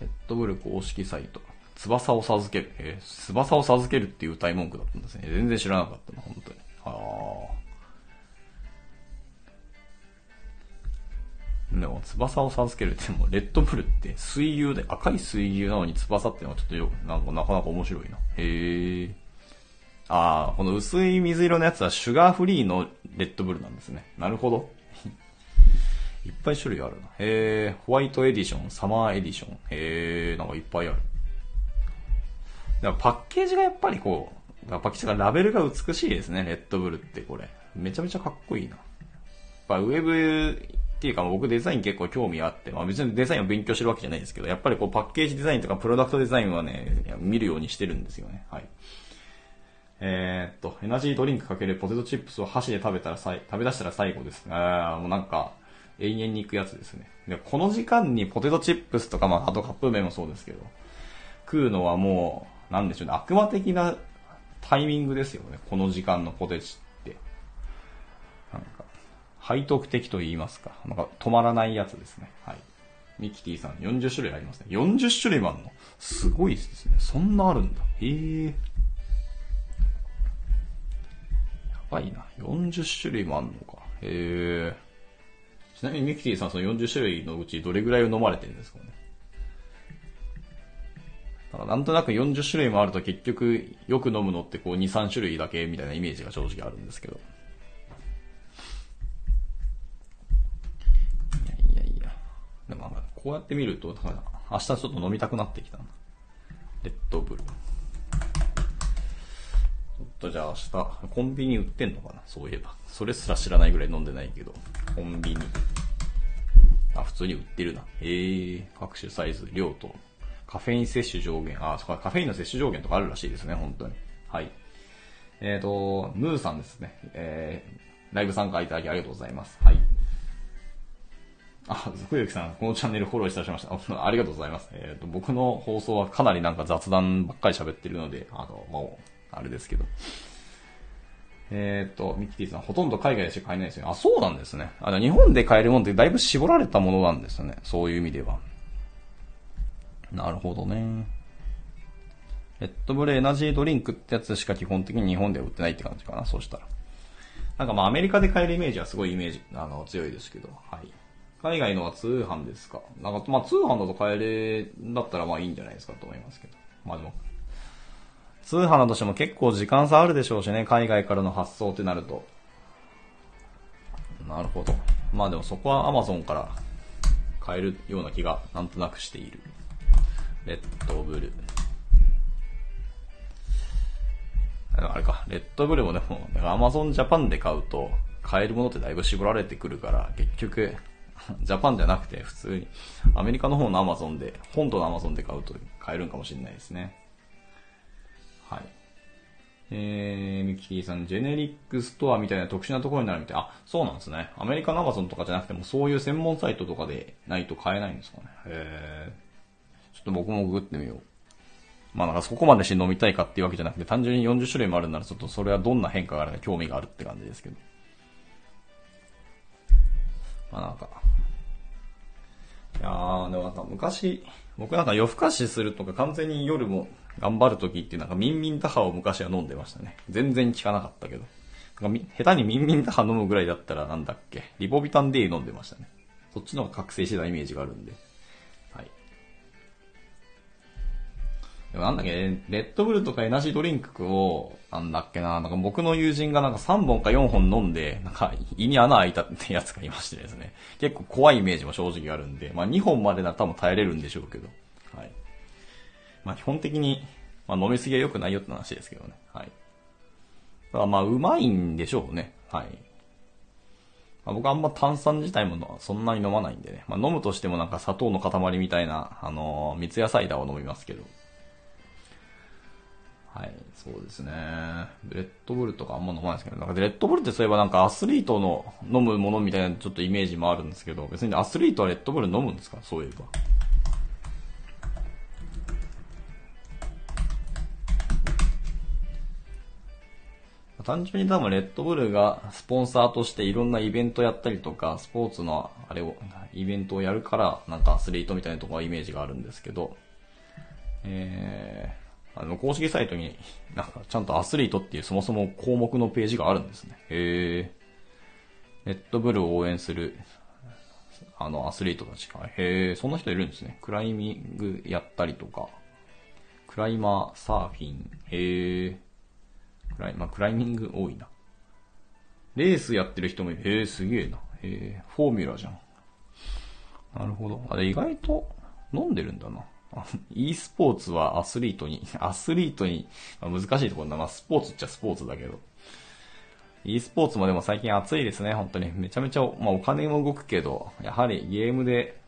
レッドブル公式サイト。翼を授ける。え、翼を授けるっていう歌い文句だったんですね。全然知らなかったな、本当に。はあ。でも、翼を授けるってもレッドブルって水牛で、赤い水牛なのに翼ってのはちょっとよ、なんかなかなか面白いな。へえ。ああ、この薄い水色のやつはシュガーフリーのレッドブルなんですね。なるほど。(laughs) いっぱい種類あるな。へえ、ホワイトエディション、サマーエディション。へえ、なんかいっぱいある。だからパッケージがやっぱりこう、パッケージがラベルが美しいですね、レッドブルってこれ。めちゃめちゃかっこいいな。やっぱウェブっていうか僕デザイン結構興味あって、まあ別にデザインを勉強してるわけじゃないですけど、やっぱりこうパッケージデザインとかプロダクトデザインはね、見るようにしてるんですよね。はい。えー、っと、エナジードリンクかけるポテトチップスを箸で食べたらさい、食べ出したら最後です。あー、もうなんか、永遠に行くやつですね。で、この時間にポテトチップスとか、まあ、あとカップ麺もそうですけど、食うのはもう、なんでしょうね、悪魔的なタイミングですよね。この時間のポテチって。なんか、背徳的と言いますか。なんか止まらないやつですね。はい。ミキティさん40種類ありますね。40種類もあるの？すごいですね。そんなあるんだ。へえ。ばいな。40種類もあんのか。へえ。ちなみにミキティさんその40種類のうちどれぐらいを飲まれてるんですかね？だからなんとなく40種類もあると結局よく飲むのってこう2、3種類だけみたいなイメージが正直あるんですけど。いやいやいやでもこうやって見ると、だから明日ちょっと飲みたくなってきたな。レッドブル。とじゃあ明日、コンビニ売ってんのかな？そういえば。それすら知らないぐらい飲んでないけど。コンビニ。あ、普通に売ってるな。ええ、各種サイズ、量と、カフェイン摂取上限。あ、そこカフェインの摂取上限とかあるらしいですね、本当に。はい。えっ、ー、と、ムーさんですね。えー、ライブ参加いただきありがとうございます。はい。あ、福きさん、このチャンネルフォローいたしました。ありがとうございます。えっ、ー、と、僕の放送はかなりなんか雑談ばっかり喋ってるので、あの、もう、あれですけど。えっ、と、ミキティさん、ほとんど海外でしか買えないですよ。あ、そうなんですね。あの日本で買えるもんってだいぶ絞られたものなんですよね。そういう意味では。なるほどね。レッドブルエナジードリンクってやつしか基本的に日本では売ってないって感じかな、そうしたら。なんかまあアメリカで買えるイメージはすごいイメージ、あの、強いですけど、はい。海外のは通販ですか。なんか、まあ通販だと買えれ、だったらまあいいんじゃないですかと思いますけど。まあでも、通販だとしても結構時間差あるでしょうしね、海外からの発送ってなると。なるほど。まあでもそこは Amazon から買えるような気がなんとなくしている。レッドブル。あれか、レッドブルもでも、Amazon Japan で買うと、買えるものってだいぶ絞られてくるから、結局、 Japan じゃなくて普通にアメリカの方のアマゾンで、本土のアマゾンで買うと買えるんかもしれないですね。はい。えー、ミキティさん、ジェネリックストアみたいな特殊なところになるみたい。あ、そうなんですね。アメリカのアマゾンとかじゃなくても、そういう専門サイトとかでないと買えないんですかね。へー。ちょっと僕もググってみよう。まあなんかそこまでして飲みたいかっていうわけじゃなくて、単純に40種類もあるなら、ちょっとそれはどんな変化があるか興味があるって感じですけど。まあなんか、いやー、でもなんか昔、僕なんか夜更かしするとか完全に夜も頑張るときってなんかミンミンタハを昔は飲んでましたね。全然効かなかったけど。なんか下手にミンミンタハ飲むぐらいだったらなんだっけ、リポビタン D 飲んでましたね。そっちの方が覚醒してたイメージがあるんで。はい。でもなんだっけ、レッドブルとかエナジードリンクを、なんだっけな、なんか僕の友人がなんか3本か4本飲んで、なんか胃に穴開いたってやつがいましてですね。結構怖いイメージも正直あるんで、まあ2本までなら多分耐えれるんでしょうけど。まあ基本的に、まあ飲みすぎは良くないよって話ですけどね。はい。だからまあ、うまいんでしょうね。はい。まあ、僕あんま炭酸自体もそんなに飲まないんでね。まあ、飲むとしてもなんか砂糖の塊みたいな、あのー、三ツ矢サイダーを飲みますけど。はい、そうですね。レッドブルとかあんま飲まないですけど、なんかレッドブルってそういえばなんかアスリートの飲むものみたいなちょっとイメージもあるんですけど、別にアスリートはレッドブル飲むんですか？そういえば。単純に多分レッドブルがスポンサーとしていろんなイベントやったりとか、スポーツのあれを、イベントをやるから、なんかアスリートみたいなところはイメージがあるんですけど、えー、あの、公式サイトになんかちゃんとアスリートっていうそもそも項目のページがあるんですね。へー。レッドブルを応援する、あの、アスリートたちが。へー、そんな人いるんですね。クライミングやったりとか、クライマー、サーフィン、へー。クライ、まあ、クライミング多いな。レースやってる人もいる。へえ、すげえな。へえ、フォーミュラじゃん。なるほど。あれ、意外と飲んでるんだな。(laughs) e スポーツはアスリートに、アスリートに、まあ、難しいところだな。スポーツっちゃスポーツだけど。e スポーツもでも最近暑いですね、本当に。めちゃめちゃ、まあお金も動くけど、やはりゲームで、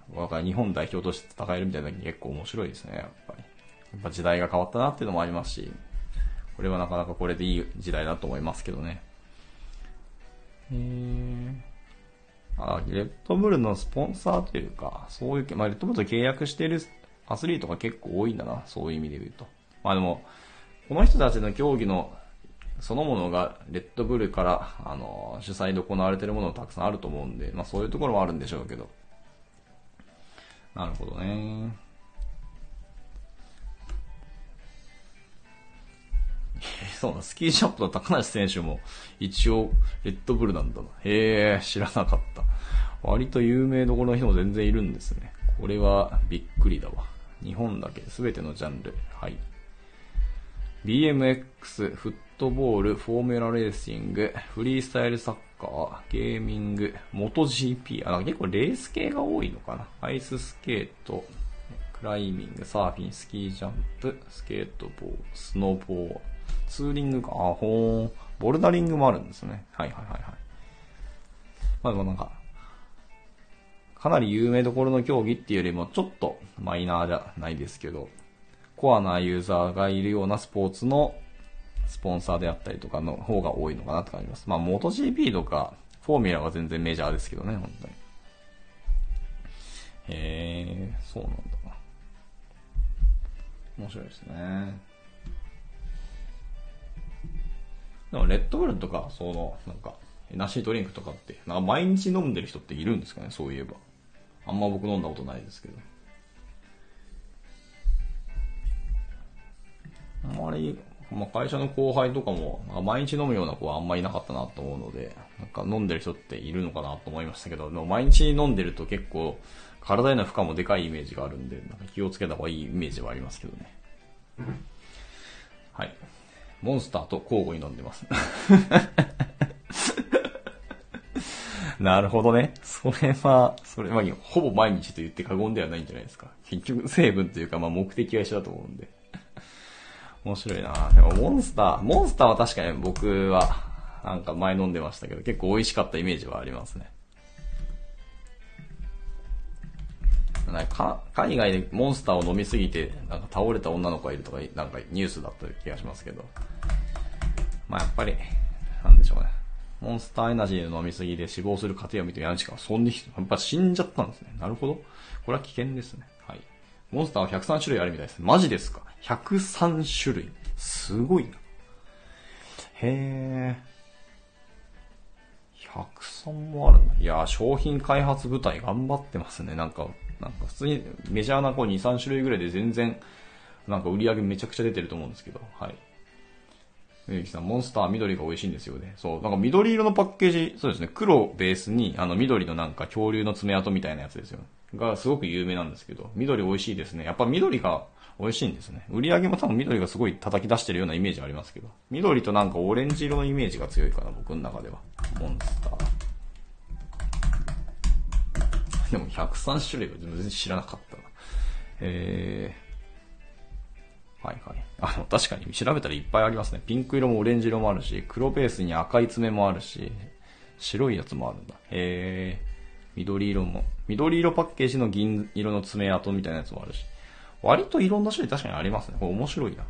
日本代表として戦えるみたいなの結構面白いですね、やっぱり。やっぱ時代が変わったなっていうのもありますし、これはなかなかこれでいい時代だと思いますけどね。へー。あ、レッドブルのスポンサーというか、そういう、まあ、レッドブルと契約しているアスリートが結構多いんだな、そういう意味で言うと。まあでも、この人たちの競技のそのものがレッドブルから、あの、主催で行われているものたくさんあると思うんで、まあそういうところもあるんでしょうけど。なるほどね。(laughs) そうな、スキージャンプの高梨選手も一応レッドブルなんだな。へえ、知らなかった。割と有名どころの人も全然いるんですね。これはびっくりだわ。日本だけ全てのジャンル。はい。BMX、フットボール、フォーミュラレーシング、フリースタイルサッカー、ゲーミング、モト GP、あ、結構レース系が多いのかな。アイススケート、クライミング、サーフィン、スキージャンプ、スケートボール、スノーボー、ツーリングか、あ、ほーボルダリングもあるんですね。はいはいはいはい。まあでもなんか、かなり有名どころの競技っていうよりもちょっとマイナーじゃないですけど、コアなユーザーがいるようなスポーツのスポンサーであったりとかの方が多いのかなって感じます。まあ、モト GP とか、フォーミュラは全然メジャーですけどね、本当に。へえ、そうなんだ。面白いですね。でもレッドブルとか、その、なんか、エナシードリンクとかって、なんか毎日飲んでる人っているんですかね、そういえば。あんま僕飲んだことないですけど。あんまり、まあ、会社の後輩とかも、毎日飲むような子はあんまりいなかったなと思うので、なんか飲んでる人っているのかなと思いましたけど、でも毎日飲んでると結構体への負荷もでかいイメージがあるんで、なんか気をつけた方がいいイメージはありますけどね。はい。モンスターと交互に飲んでます。(laughs) なるほどね。それは、それは、ほぼ毎日と言って過言ではないんじゃないですか。結局、成分というか、まあ、目的は一緒だと思うんで。面白いなでも、モンスター、モンスターは確かに僕は、なんか前飲んでましたけど、結構美味しかったイメージはありますね。なんか海外でモンスターを飲みすぎて、なんか倒れた女の子がいるとか、なんかニュースだった気がしますけど。まあやっぱり、なんでしょうね。モンスターエナジーの飲みすぎで死亡する過程を見て、やしかそんに、やっぱ死んじゃったんですね。なるほど。これは危険ですね。はい。モンスターは103種類あるみたいです。マジですか ?103 種類。すごいな。へー。103もあるんだ。いや商品開発部隊頑張ってますね。なんか、なんか普通にメジャーなこう2、3種類ぐらいで全然、なんか売り上げめちゃくちゃ出てると思うんですけど、はい。ゆきさん、モンスター緑が美味しいんですよね。そう、なんか緑色のパッケージ、そうですね、黒ベースに、あの緑のなんか恐竜の爪痕みたいなやつですよ。がすごく有名なんですけど、緑美味しいですね。やっぱ緑が美味しいんですね。売り上げも多分緑がすごい叩き出してるようなイメージありますけど、緑となんかオレンジ色のイメージが強いかな、僕の中では。モンスター。でも103種類は全然知らなかったな。えはいはい。あの、確かに調べたらいっぱいありますね。ピンク色もオレンジ色もあるし、黒ベースに赤い爪もあるし、白いやつもあるんだ。へえ。緑色も。緑色パッケージの銀色の爪痕みたいなやつもあるし。割といろんな種類確かにありますね。これ面白いな。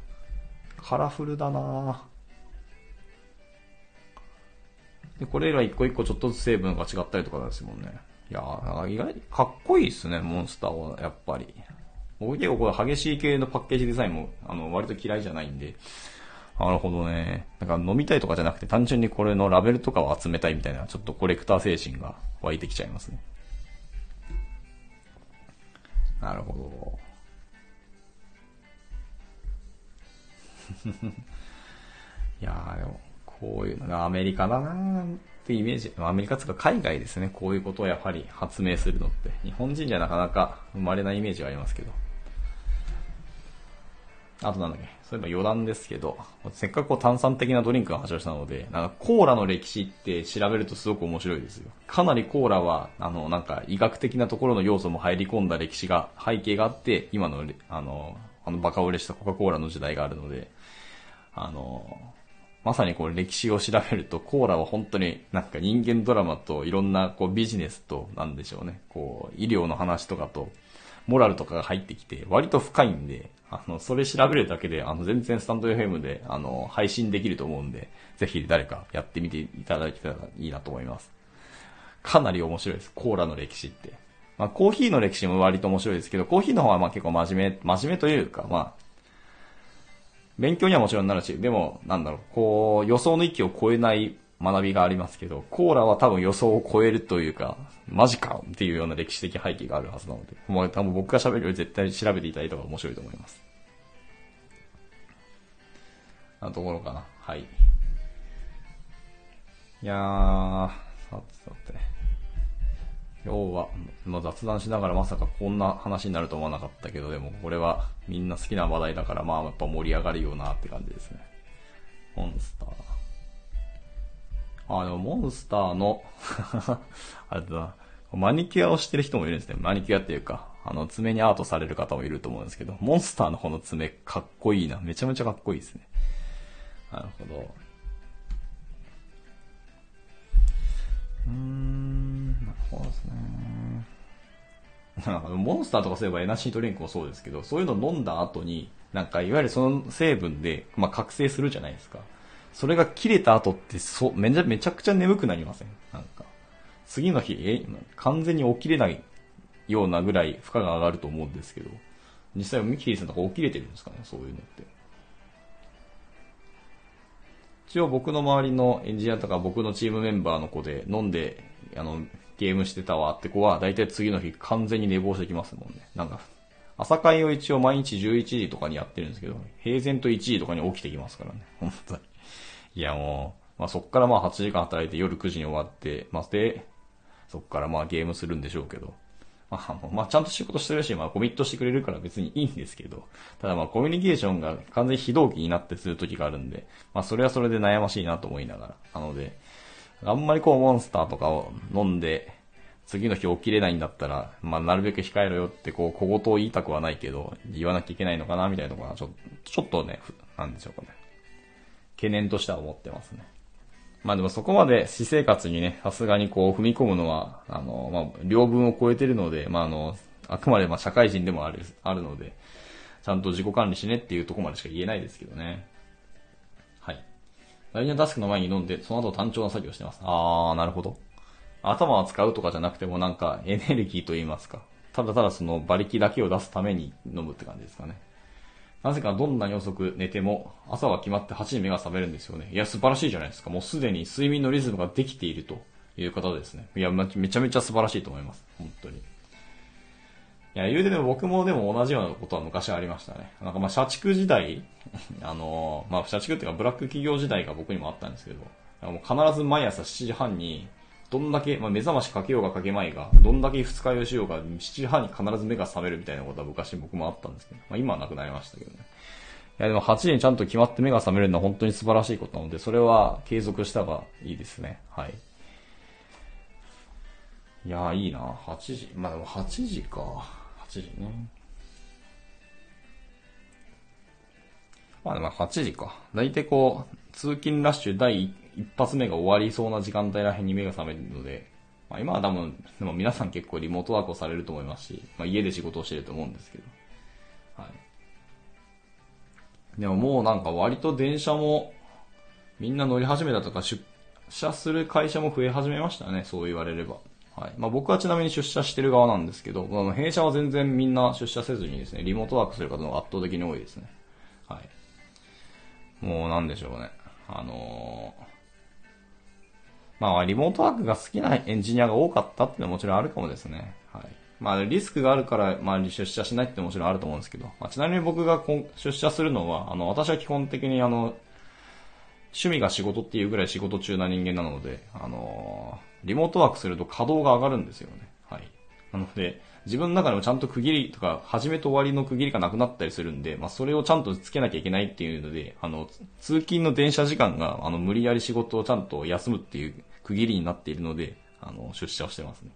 カラフルだなで、これら一個一個ちょっとずつ成分が違ったりとかですもんね。いや、意外にかっこいいっすね、モンスターは、やっぱり。僕結構これ激しい系のパッケージデザインも、あの、割と嫌いじゃないんで。なるほどね。なんか飲みたいとかじゃなくて単純にこれのラベルとかを集めたいみたいな、ちょっとコレクター精神が湧いてきちゃいますね。なるほど。(laughs) いやーでも、こういうのがアメリカだなイメージ、アメリカつか海外ですね、こういうことをやはり発明するのって。日本人じゃなかなか生まれないイメージがありますけど。あとなんだっけ、そういえば余談ですけど、せっかくこう炭酸的なドリンクが発祥したので、なんかコーラの歴史って調べるとすごく面白いですよ。かなりコーラは、あの、なんか医学的なところの要素も入り込んだ歴史が、背景があって、今の、あの、あのバカ売れしたコカ・コーラの時代があるので、あの、まさにこう歴史を調べると、コーラは本当になんか人間ドラマといろんなこうビジネスと、なんでしょうね、こう医療の話とかと、モラルとかが入ってきて、割と深いんで、あの、それ調べるだけで、あの、全然スタンド FM で、あの、配信できると思うんで、ぜひ誰かやってみていただけたらいいなと思います。かなり面白いです。コーラの歴史って。まあ、コーヒーの歴史も割と面白いですけど、コーヒーの方はまあ結構真面目、真面目というか、まあ、勉強にはもちろんなるし、でも、なんだろう、こう、予想の域を超えない学びがありますけど、コーラは多分予想を超えるというか、マジかっていうような歴史的背景があるはずなので、もう多分僕が喋るより絶対調べていただいた方が面白いと思います。なところかな。はい。いやー、さてさて。今日は、まあ、雑談しながらまさかこんな話になると思わなかったけど、でもこれはみんな好きな話題だから、まあやっぱ盛り上がるよなって感じですね。モンスター。あ、でもモンスターの (laughs) あれだな、マニキュアをしてる人もいるんですね。マニキュアっていうか、あの、爪にアートされる方もいると思うんですけど、モンスターの方の爪かっこいいな。めちゃめちゃかっこいいですね。なるほど。(laughs) モンスターとかそういえばエナジードリンクもそうですけど、そういうの飲んだ後に、なんかいわゆるその成分で、まあ、覚醒するじゃないですか。それが切れた後って、そ、めちゃ、めちゃくちゃ眠くなりません？なんか。次の日、え、完全に起きれないようなぐらい負荷が上がると思うんですけど、実際ミキティさんとか起きれてるんですかね？そういうのって。一応僕の周りのエンジニアとか僕のチームメンバーの子で飲んで、あの、ゲームしてたわって子は、だいたい次の日完全に寝坊してきますもんね。なんか、朝会を一応毎日11時とかにやってるんですけど、平然と1時とかに起きてきますからね。(laughs) 本当に。いやもう、まあそっからまあ8時間働いて夜9時に終わって、まあで、そっからまあゲームするんでしょうけど。まあ、まあ、ちゃんと仕事してるし、まあ、コミットしてくれるから別にいいんですけど、ただまあ、コミュニケーションが完全に非同期になってする時があるんで、まあ、それはそれで悩ましいなと思いながら。なので、あんまりこう、モンスターとかを飲んで、次の日起きれないんだったら、まあ、なるべく控えろよって、こう、小言を言いたくはないけど、言わなきゃいけないのかな、みたいなところは、ちょちょっとね、なんでしょうかね。懸念としては思ってますね。まあでもそこまで私生活にね、さすがにこう踏み込むのは、あの、まあ、両分を超えてるので、まああの、あくまでまあ社会人でもある、あるので、ちゃんと自己管理しねっていうとこまでしか言えないですけどね。はい。大事なタスクの前に飲んで、その後単調な作業してます。あー、なるほど。頭を使うとかじゃなくてもなんかエネルギーと言いますか。ただただその馬力だけを出すために飲むって感じですかね。なぜかどんなに遅く寝ても、朝は決まって8時に目が覚めるんですよね。いや、素晴らしいじゃないですか。もうすでに睡眠のリズムができているという方ですね。いや、めちゃめちゃ素晴らしいと思います。本当に。いや、言うてでも僕もでも同じようなことは昔ありましたね。なんかまあ、社畜時代、(laughs) あのー、まあ、社畜っていうかブラック企業時代が僕にもあったんですけど、もう必ず毎朝7時半にどんだけ、まあ、目覚ましかけようがかけまいが、どんだけ二日酔いしようが、7時半に必ず目が覚めるみたいなことは昔僕もあったんですけど、まあ、今はなくなりましたけどね。いやでも8時にちゃんと決まって目が覚めるのは本当に素晴らしいことなので、それは継続した方がいいですね。はい。いやいいな8時。まあでも8時か。8時ね。まあ、まあ8時か。大体こう、通勤ラッシュ第一発目が終わりそうな時間帯らへんに目が覚めるので、まあ今は多分、でも皆さん結構リモートワークをされると思いますし、まあ家で仕事をしてると思うんですけど。はい。でももうなんか割と電車もみんな乗り始めたとか出社する会社も増え始めましたね、そう言われれば。はい。まあ僕はちなみに出社してる側なんですけど、あの弊社は全然みんな出社せずにですね、リモートワークする方の圧倒的に多いですね。はい。もうなんでしょうね。あのー、まあリモートワークが好きなエンジニアが多かったっていうのはもちろんあるかもですね。はい。まあリスクがあるから、まあ出社しないってもちろんあると思うんですけど、まあ、ちなみに僕が出社するのは、あの、私は基本的にあの、趣味が仕事っていうぐらい仕事中な人間なので、あのー、リモートワークすると稼働が上がるんですよね。はい。なので、自分の中でもちゃんと区切りとか、始めと終わりの区切りがなくなったりするんで、まあ、それをちゃんとつけなきゃいけないっていうので、あの、通勤の電車時間が、あの、無理やり仕事をちゃんと休むっていう区切りになっているので、あの、出社をしてますね。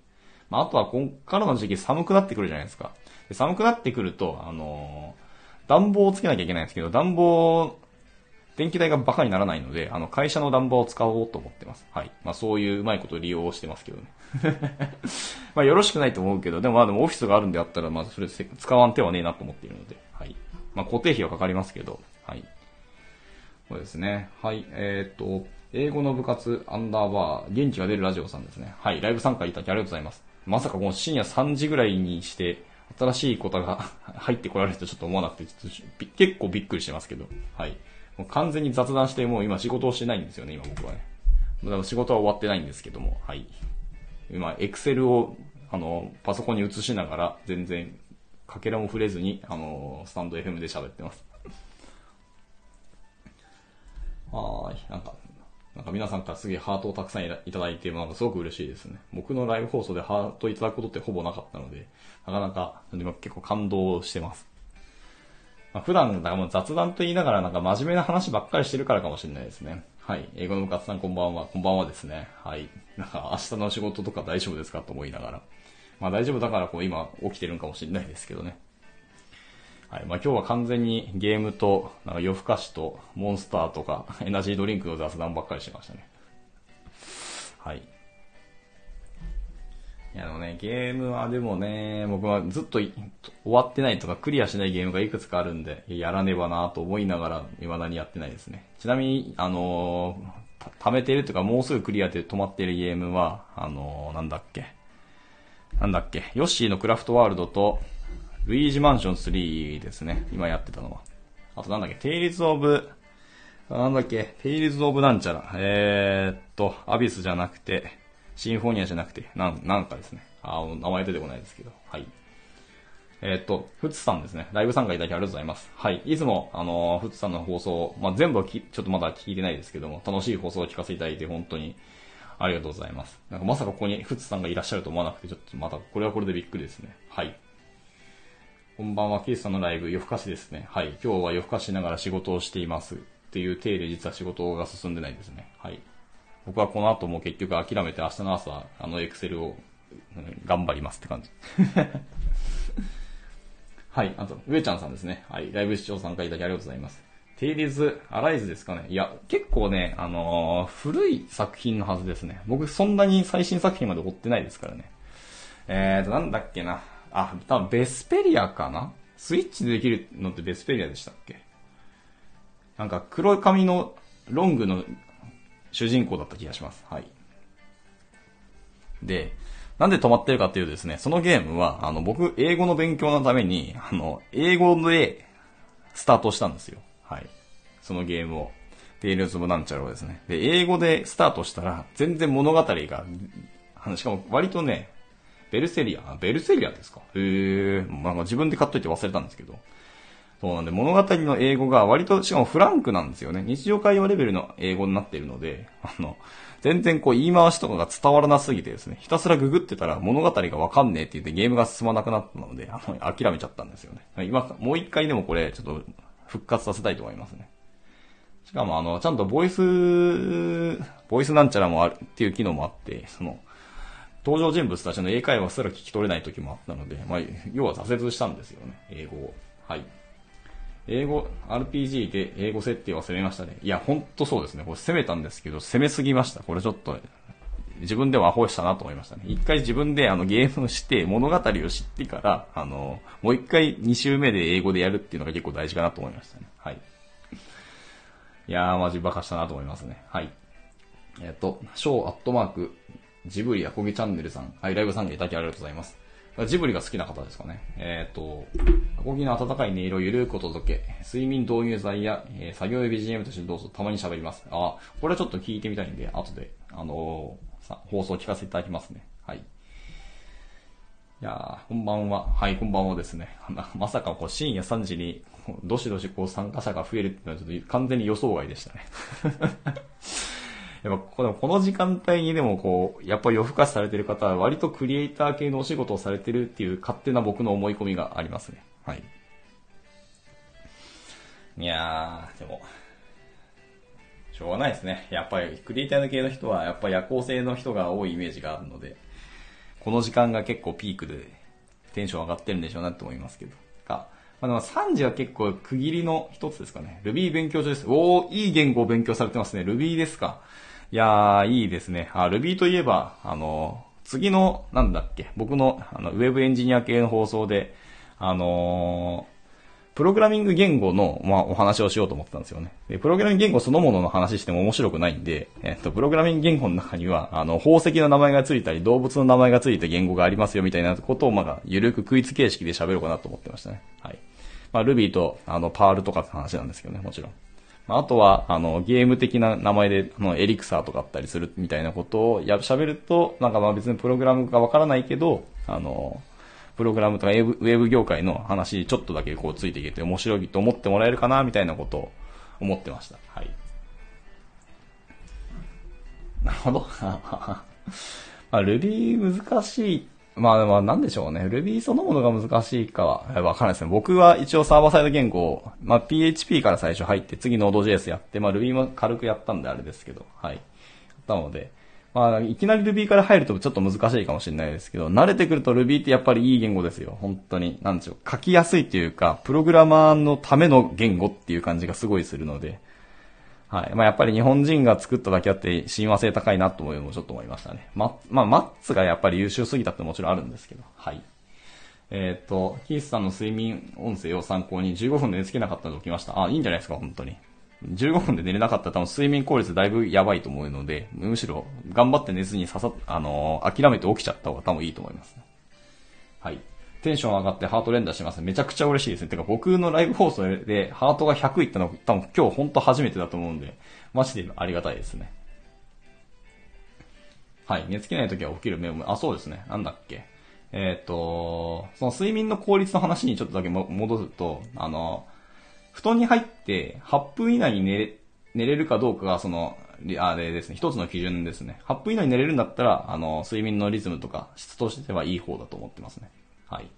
まあ、あとは、こっからの時期寒くなってくるじゃないですか。で寒くなってくると、あの暖房をつけなきゃいけないんですけど、暖房電気代がバカにならないので、あの、会社の暖房を使おうと思ってます。はい。まあ、そういううまいことを利用してますけどね。(laughs) まあ、よろしくないと思うけど、でもまあ、でもオフィスがあるんであったら、まあ、それ使わん手はねえなと思っているので、はい。まあ、固定費はかかりますけど、はい。そうですね。はい。えー、っと、英語の部活アンダーバー、元気が出るラジオさんですね。はい。ライブ参加いただきありがとうございます。まさかこの深夜3時ぐらいにして、新しいことが (laughs) 入ってこられるとちょっと思わなくて、ちょっと結構びっくりしてますけど、はい。もう完全に雑談して、もう今仕事をしてないんですよね、今僕はね。だから仕事は終わってないんですけども、はい。今、エクセルを、あの、パソコンに移しながら、全然、かけらも触れずに、あの、スタンド FM で喋ってます。はい。なんか、なんか皆さんからすげえハートをたくさんいただいて、なんかすごく嬉しいですね。僕のライブ放送でハートいただくことってほぼなかったので、なかなか、今結構感動してます。まあ、普段、だかもう雑談と言いながらなんか真面目な話ばっかりしてるからかもしれないですね。はい。英語の部活さんこんばんは。こんばんはですね。はい。なんか明日の仕事とか大丈夫ですかと思いながら。まあ大丈夫だからこう今起きてるんかもしれないですけどね。はい。まあ今日は完全にゲームと、なんか夜更かしと、モンスターとか、エナジードリンクの雑談ばっかりしてましたね。はい。いや、あのね、ゲームはでもね、僕はずっと終わってないとかクリアしないゲームがいくつかあるんで、やらねばなと思いながら未だにやってないですね。ちなみに、あのー、貯めてるとかもうすぐクリアで止まってるゲームは、あのー、なんだっけ。なんだっけ。ヨッシーのクラフトワールドと、ルイージマンション3ですね。今やってたのは。あとなんだっけ、テイリズ・オブ、なんだっけ、テイリズ・オブなんちゃら。えー、っと、アビスじゃなくて、シンフォニアじゃなくて、なん、なんかですね。あ、名前出てこないですけど。はい。え、っと、フツさんですね。ライブ参加いただきありがとうございます。はい。いつも、あのー、フツさんの放送、まあ、全部はき、ちょっとまだ聞いてないですけども、楽しい放送を聞かせていただいて、本当にありがとうございます。なんかまさかここにフツさんがいらっしゃると思わなくて、ちょっとまた、これはこれでびっくりですね。はい。こんばんは、ケイスさんのライブ、夜更かしですね。はい。今日は夜更かしながら仕事をしています。っていう体で実は仕事が進んでないですね。はい。僕はこの後も結局諦めて明日の朝、あのエクセルを、うん、頑張りますって感じ。(laughs) はい、あと、上ちゃんさんですね。はい、ライブ視聴参加いただきありがとうございます。テイリズ・アライズですかねいや、結構ね、あのー、古い作品のはずですね。僕そんなに最新作品まで追ってないですからね。えーと、なんだっけな。あ、多分ベスペリアかな？スイッチでできるのってベスペリアでしたっけ？なんか黒髪のロングの主人公だった気がします。はい。で、なんで止まってるかっていうとですね、そのゲームは、あの、僕、英語の勉強のために、あの、英語でスタートしたんですよ。はい。そのゲームを。テイルズ・オブ・なんちゃろうですね。で、英語でスタートしたら、全然物語が、しかも割とね、ベルセリア、ベルセリアですか？へえ、なんか自分で買っといて忘れたんですけど。そうなんで、物語の英語が割と、しかもフランクなんですよね。日常会話レベルの英語になっているので、あの、全然こう言い回しとかが伝わらなすぎてですね、ひたすらググってたら物語がわかんねえって言ってゲームが進まなくなったので、あの、諦めちゃったんですよね。今、もう一回でもこれ、ちょっと復活させたいと思いますね。しかもあの、ちゃんとボイス、ボイスなんちゃらもあるっていう機能もあって、その、登場人物たちの英会話すら聞き取れない時もあったので、まあ、要は挫折したんですよね、英語を。はい。英語、RPG で英語設定は攻めましたね。いや、ほんとそうですね。これ攻めたんですけど、攻めすぎました。これちょっと、自分ではアホしたなと思いましたね。一回自分であのゲームして、物語を知ってから、あの、もう一回2週目で英語でやるっていうのが結構大事かなと思いましたね。はい。いやー、マジバカしたなと思いますね。はい。えっ、と、ショーアットマーク、ジブリアコギチャンネルさん、はい、ライブ参加いただきありがとうございます。ジブリが好きな方ですかね。えっ、ー、と、アコギの温かい音色をゆるくお届け、睡眠導入剤や、えー、作業用 BGM としてどうぞたまに喋ります。あ、これはちょっと聞いてみたいんで、後で、あのー、さ放送聞かせていただきますね。はい。いや、こんばんは。はい、こんばんはですね。まさかこう深夜3時に、どしどしこう参加者が増えるっていうのはちょっと完全に予想外でしたね。やっぱこのこの時間帯にでもこう、やっぱり夜更かしされてる方は割とクリエイター系のお仕事をされてるっていう勝手な僕の思い込みがありますね。はい。いやー、でも、しょうがないですね。やっぱりクリエイター系の人はやっぱ夜行性の人が多いイメージがあるので、この時間が結構ピークでテンション上がってるんでしょうなって思いますけど。かまあ、でも3時は結構区切りの一つですかね。Ruby 勉強中です。おー、いい言語を勉強されてますね。Ruby ですか。いやー、いいですね。あ、Ruby といえば、あの、次の、なんだっけ、僕の、あの、ウェブエンジニア系の放送で、あのー、プログラミング言語の、まあ、お話をしようと思ってたんですよね。で、プログラミング言語そのものの話しても面白くないんで、えっと、プログラミング言語の中には、あの、宝石の名前がついたり、動物の名前がついた言語がありますよ、みたいなことを、まあ、ゆるくクイズ形式で喋ろうかなと思ってましたね。はい。まあ、Ruby と、あの、パールとかって話なんですけどね、もちろん。あとは、あの、ゲーム的な名前で、あの、エリクサーとかあったりするみたいなことをや、喋ると、なんかまあ別にプログラムがわからないけど、あの、プログラムとかウェブ業界の話ちょっとだけこうついていけて面白いと思ってもらえるかな、みたいなことを思ってました。はい。なるほど。(laughs) まあ、Ruby 難しいまあ、まあ、なんでしょうね。Ruby そのものが難しいかは、わかんないですね。僕は一応サーバーサイド言語を、まあ、PHP から最初入って、次 Node.js やって、まあ、Ruby も軽くやったんであれですけど、はい。なので、まあ、いきなり Ruby から入るとちょっと難しいかもしれないですけど、慣れてくると Ruby ってやっぱりいい言語ですよ。本当に。なんでしょう。書きやすいというか、プログラマーのための言語っていう感じがすごいするので、はい。まあ、やっぱり日本人が作っただけあって親和性高いなというのもちょっと思いましたね。ま、まあ、マッツがやっぱり優秀すぎたってもちろんあるんですけど。はい。えっ、ー、と、キースさんの睡眠音声を参考に15分で寝つけなかったので起きました。あ、いいんじゃないですか、本当に。15分で寝れなかったら多分睡眠効率だいぶやばいと思うので、むしろ頑張って寝ずにささ、あのー、諦めて起きちゃった方が多分いいと思います。はい。テンション上がってハート連打します。めちゃくちゃ嬉しいですね。てか僕のライブ放送でハートが100いったの多分今日ほんと初めてだと思うんで、マジでありがたいですね。はい。寝つけない時は起きる目を、あ、そうですね。なんだっけ。えっ、ー、と、その睡眠の効率の話にちょっとだけ戻すと、あの、布団に入って8分以内に寝れ、寝れるかどうかが、その、あれですね、一つの基準ですね。8分以内に寝れるんだったら、あの、睡眠のリズムとか質としてはいい方だと思ってますね。はい。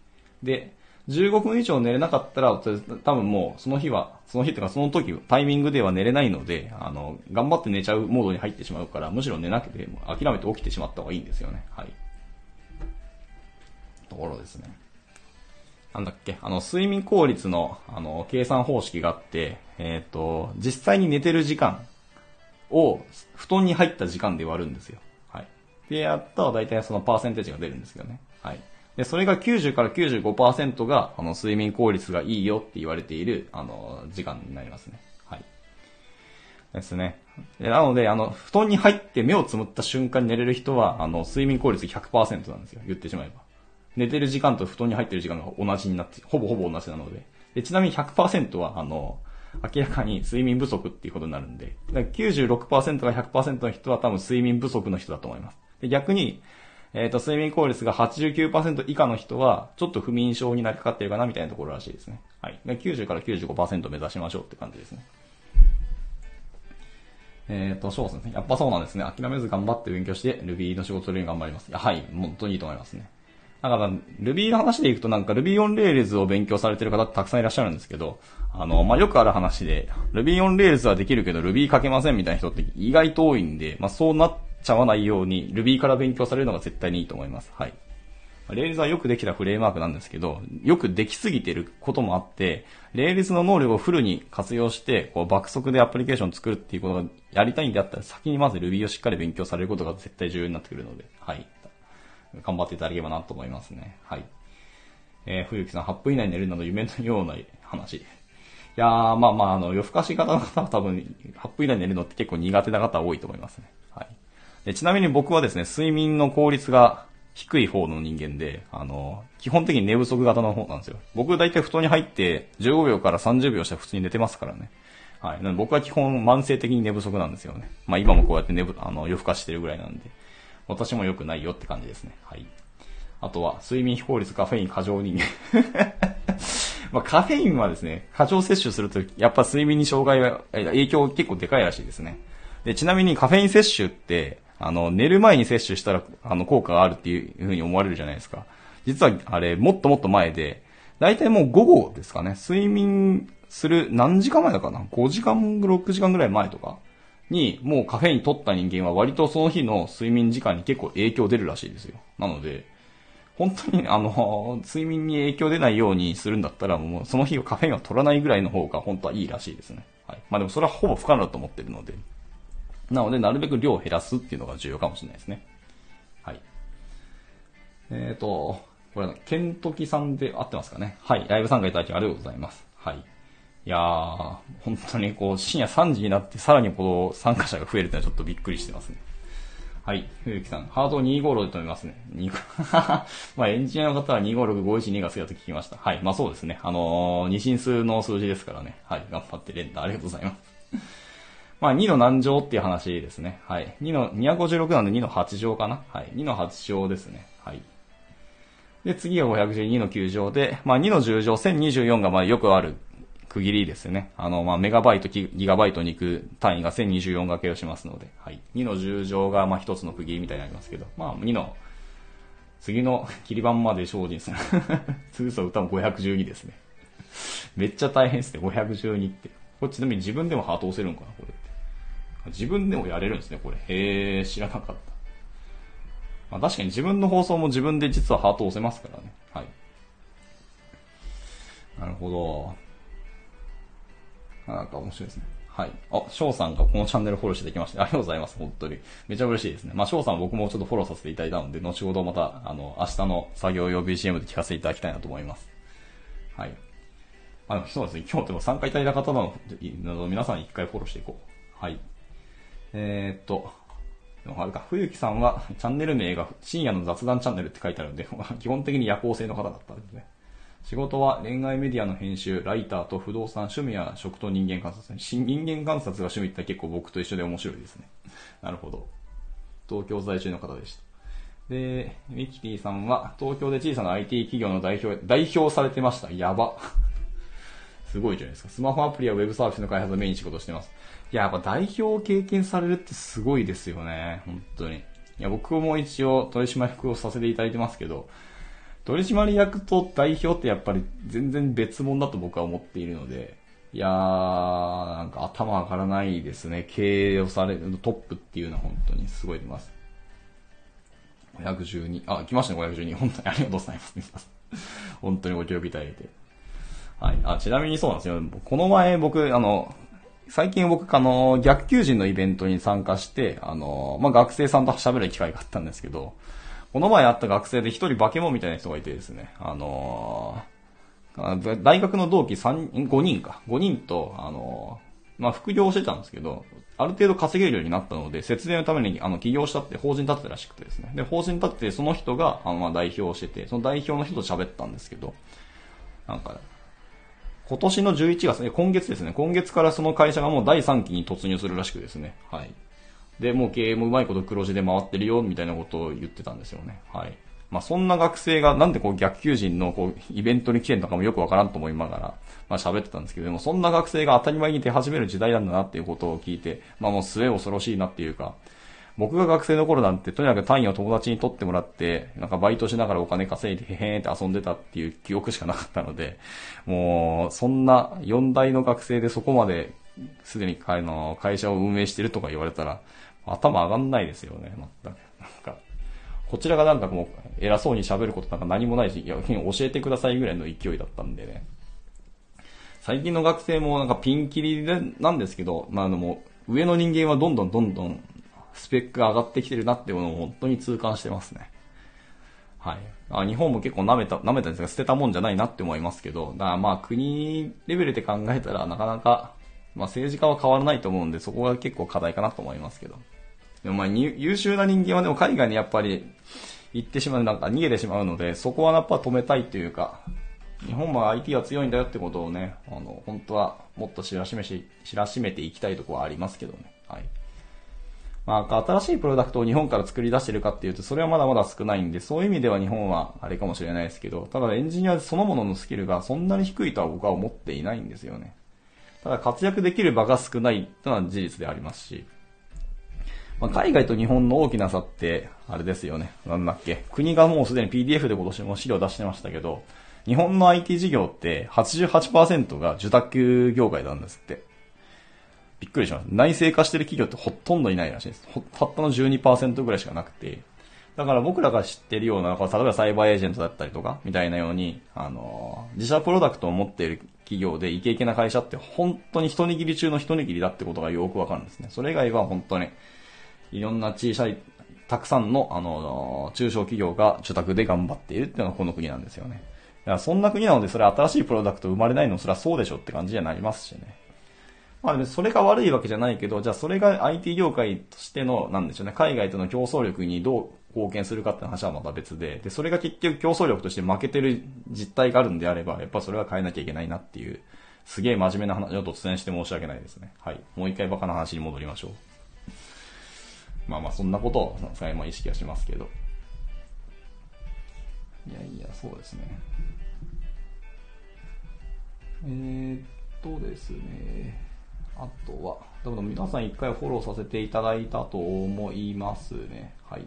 で、15分以上寝れなかったら、多分もうその日は、その日っていうかその時、タイミングでは寝れないので、あの、頑張って寝ちゃうモードに入ってしまうから、むしろ寝なくて、諦めて起きてしまった方がいいんですよね。はい。ところですね。なんだっけ、あの、睡眠効率の、あの、計算方式があって、えっ、ー、と、実際に寝てる時間を、布団に入った時間で割るんですよ。はい。で、やったら大体そのパーセンテージが出るんですけどね。はい。で、それが90から95%が、あの、睡眠効率がいいよって言われている、あの、時間になりますね。はい。ですね。でなので、あの、布団に入って目をつむった瞬間に寝れる人は、あの、睡眠効率100%なんですよ。言ってしまえば。寝てる時間と布団に入ってる時間が同じになって、ほぼほぼ同じなので。でちなみに100%は、あの、明らかに睡眠不足っていうことになるんで、だから96%が100%の人は多分睡眠不足の人だと思います。で逆に、えっ、ー、と、睡眠効率が89%以下の人は、ちょっと不眠症になりかかってるかなみたいなところらしいですね。はい。90から95%目指しましょうって感じですね。えっ、ー、と、そうですね。やっぱそうなんですね。諦めず頑張って勉強して、Ruby の仕事するように頑張ります。はい。本当にいいと思いますね。だから、Ruby の話でいくとなんか Ruby on Rails を勉強されてる方ってたくさんいらっしゃるんですけど、あの、まあ、よくある話で、Ruby on Rails はできるけど Ruby 書けませんみたいな人って意外と多いんで、まあ、そうなっちゃわないように Ruby から勉強されるのが絶対にいいと思います。はい。 Rails はよくできたフレームワークなんですけど、よくできすぎてることもあって、 Rails の能力をフルに活用して、こう爆速でアプリケーションを作るっていうことがやりたいんであったら、先にまず Ruby をしっかり勉強されることが絶対重要になってくるので、はい。頑張っていただければなと思いますね。はい。えー、冬木さん、8分以内に寝るなど夢のような話。いやー、まあまあ、あの、夜更かし型の方は多分、8分以内に寝るのって結構苦手な方多いと思いますね。はい。でちなみに僕はですね、睡眠の効率が低い方の人間で、あの、基本的に寝不足型の方なんですよ。僕大体布団に入って15秒から30秒したら普通に寝てますからね。はい。なので僕は基本慢性的に寝不足なんですよね。まあ今もこうやって寝ぶ、あの、夜更かしてるぐらいなんで。私も良くないよって感じですね。はい。あとは、睡眠非効率カフェイン過剰人間。(laughs) まあ、カフェインはですね、過剰摂取すると、やっぱ睡眠に障害は、影響結構でかいらしいですね。で、ちなみにカフェイン摂取って、あの、寝る前に摂取したら、あの、効果があるっていう風に思われるじゃないですか。実は、あれ、もっともっと前で、だいたいもう午後ですかね。睡眠する何時間前だかな ?5 時間、6時間ぐらい前とかに、もうカフェイン取った人間は割とその日の睡眠時間に結構影響出るらしいですよ。なので、本当にあの、睡眠に影響出ないようにするんだったら、もうその日はカフェインは取らないぐらいの方が本当はいいらしいですね。はい。まあでもそれはほぼ不可能だと思ってるので。なので、なるべく量を減らすっていうのが重要かもしれないですね。はい。えっ、ー、と、これ、ケントキさんで合ってますかね。はい。ライブ参加いただきありがとうございます。はい。いやー、本当にこう、深夜3時になってさらにこう、参加者が増えるってのはちょっとびっくりしてますね。はい。冬木さん、ハート256で止めますね。(laughs) まあ、エンジニアの方は256-512が好きだと聞きました。はい。まあそうですね。あのー、二進数の数字ですからね。はい。頑張って連打ありがとうございます。まあ、2の何乗っていう話ですね。はい。2の、256なんで2の8乗かなはい。2の8乗ですね。はい。で、次が512の9乗で、まあ、2の10乗、1024がまあよくある区切りですね。あの、まあ、メガバイト、ギガバイトに行く単位が1024掛けをしますので、はい。2の10乗がまあ一つの区切りみたいになりますけど、まあ、2の、次の (laughs) 切り板まで精進する。(laughs) 通奏歌も512ですね。めっちゃ大変ですね、512って。これちなみに自分でもハート押せるんかな、これ。自分でもやれるんですね、これ。へえ、知らなかった。まあ確かに自分の放送も自分で実はハートを押せますからね。はい。なるほど。なんか面白いですね。はい。あ、翔さんがこのチャンネルフォローしてきまして、ありがとうございます。本当に。めちゃ嬉しいですね。まあ、翔さん僕もちょっとフォローさせていただいたので、後ほどまた、あの、明日の作業用 BGM で聞かせていただきたいなと思います。はい。あ、そうですね。今日でも参加いただいた方の、皆さん一回フォローしていこう。はい。えー、っと、あれか、冬木さんは (laughs) チャンネル名が深夜の雑談チャンネルって書いてあるんで、(laughs) 基本的に夜行性の方だったんですね。仕事は恋愛メディアの編集、ライターと不動産、趣味や食と人間観察。人間観察が趣味って結構僕と一緒で面白いですね。(laughs) なるほど。東京在住の方でした。で、ミキティさんは東京で小さな IT 企業の代表、代表されてました。やば。すごいじゃないですか。スマホアプリやウェブサービスの開発をメインに仕事してます。いや、やっぱ代表を経験されるってすごいですよね。本当に。いや、僕も一応取締役をさせていただいてますけど、取締役と代表ってやっぱり全然別物だと僕は思っているので、いやー、なんか頭上がらないですね。経営をされるトップっていうのは本当にすごい出ます。512、あ、来ましたね、512。本当にありがとうございます。本当にご協力いただいて。はい。あ、ちなみにそうなんですよ。この前僕、あの、最近僕、あの、逆求人のイベントに参加して、あの、まあ、学生さんと喋る機会があったんですけど、この前会った学生で一人化け物みたいな人がいてですね、あの大学の同期3、5人か、5人と、あのまあ、副業をしてたんですけど、ある程度稼げるようになったので、節電のために、あの、起業したって法人立ってたらしくてですね。で、法人立てて、その人が、あの、ま、代表をしてて、その代表の人と喋ったんですけど、なんか、今年の11月、ね今月ですね、今月からその会社がもう第3期に突入するらしくですね、はい。で、もう経営もうまいこと黒字で回ってるよ、みたいなことを言ってたんですよね。はい。まあそんな学生がなんでこう逆求人のこうイベントに来てんのかもよくわからんと思いながら、まあ喋ってたんですけども、そんな学生が当たり前に出始める時代なんだなっていうことを聞いて、まあもう末恐ろしいなっていうか、僕が学生の頃なんて、とにかく単位を友達に取ってもらって、なんかバイトしながらお金稼いでへへーって遊んでたっていう記憶しかなかったので、もう、そんな4代の学生でそこまですでに会の会社を運営してるとか言われたら、頭上がんないですよね、全く。なんか、こちらがなんかもう偉そうに喋ることなんか何もないし、いや、教えてくださいぐらいの勢いだったんでね。最近の学生もなんかピンキリでなんですけど、まああのもう上の人間はどんどんどんどんスペックが上がってきてるなっていうのを本当に痛感してますね。はい。あ日本も結構舐めた、舐めたんですが捨てたもんじゃないなって思いますけど、だからまあ国レベルで考えたらなかなか、まあ政治家は変わらないと思うんでそこが結構課題かなと思いますけど。でもまあ優秀な人間はでも海外にやっぱり行ってしまう、なんか逃げてしまうので、そこはやっぱ止めたいというか、日本は IT は強いんだよってことをね、あの、本当はもっと知らしめし、知らしめていきたいところはありますけどね。はい。まあ、新しいプロダクトを日本から作り出してるかっていうと、それはまだまだ少ないんで、そういう意味では日本はあれかもしれないですけど、ただエンジニアそのもののスキルがそんなに低いとは僕は思っていないんですよね。ただ活躍できる場が少ないというのは事実でありますし、まあ、海外と日本の大きな差って、あれですよね。なんだっけ。国がもうすでに PDF で今年も資料出してましたけど、日本の IT 事業って88%が受託業界なんですって。びっくりします。内製化してる企業ってほとんどいないらしいです。たったの12%ぐらいしかなくて。だから僕らが知ってるような、例えばサイバーエージェントだったりとか、みたいなように、あの、自社プロダクトを持っている企業でイケイケな会社って本当に一握り中の一握りだってことがよくわかるんですね。それ以外は本当に、いろんな小さい、たくさんの、あの、中小企業が受託で頑張っているっていうのがこの国なんですよね。だからそんな国なので、それ新しいプロダクト生まれないのそれはそうでしょって感じにはなりますしね。まあ、それが悪いわけじゃないけど、じゃあそれが IT 業界としての、なんでしょうね、海外との競争力にどう貢献するかって話はまた別で、で、それが結局競争力として負けてる実態があるんであれば、やっぱそれは変えなきゃいけないなっていう、すげえ真面目な話を突然して申し訳ないですね。はい。もう一回バカな話に戻りましょう。まあまあそんなことを、さま意識はしますけど。いやいや、そうですね。えー、っとですね。あとは、多分皆さん一回フォローさせていただいたと思いますね。はい。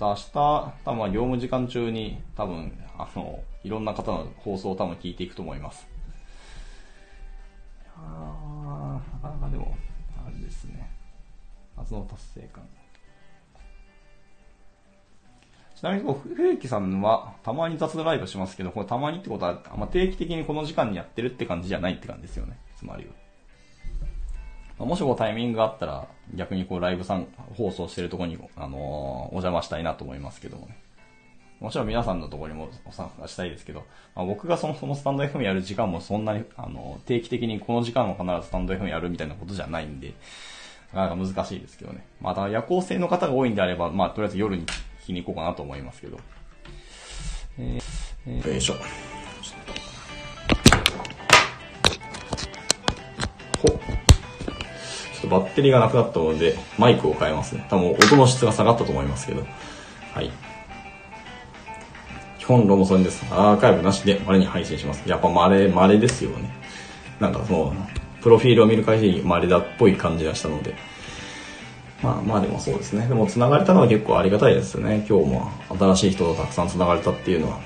明日、多分業務時間中に多分、あの、いろんな方の放送を多分聞いていくと思います。ああ、なかなかでも、あれですね。夏の達成感。ちなみに、こう、冬木さんは、たまに雑談ライブしますけど、これたまにってことは、まあ、定期的にこの時間にやってるって感じじゃないって感じですよね。つまりは。もしこうタイミングがあったら、逆にこうライブさん放送してるとこに、あの、お邪魔したいなと思いますけどもね。もちろん皆さんのところにもお参加したいですけど、まあ、僕がそもそもスタンド FM やる時間もそんなに、あの、定期的にこの時間は必ずスタンド FM やるみたいなことじゃないんで、なかなか難しいですけどね。また夜行性の方が多いんであれば、まあ、とりあえず夜に聞きに行こうかなと思いますけど。えー、えー、よいしょ。とバッテリーがなくなったので、マイクを変えますね。多分音の質が下がったと思いますけど。はい。基本ロモソンです。アーカイブなしで稀に配信します。やっぱ稀、稀ですよね。なんかその、プロフィールを見る限り稀だっぽい感じがしたので。まあまあでもそうですね。でも繋がれたのは結構ありがたいですね。今日も新しい人とたくさん繋がれたっていうのは。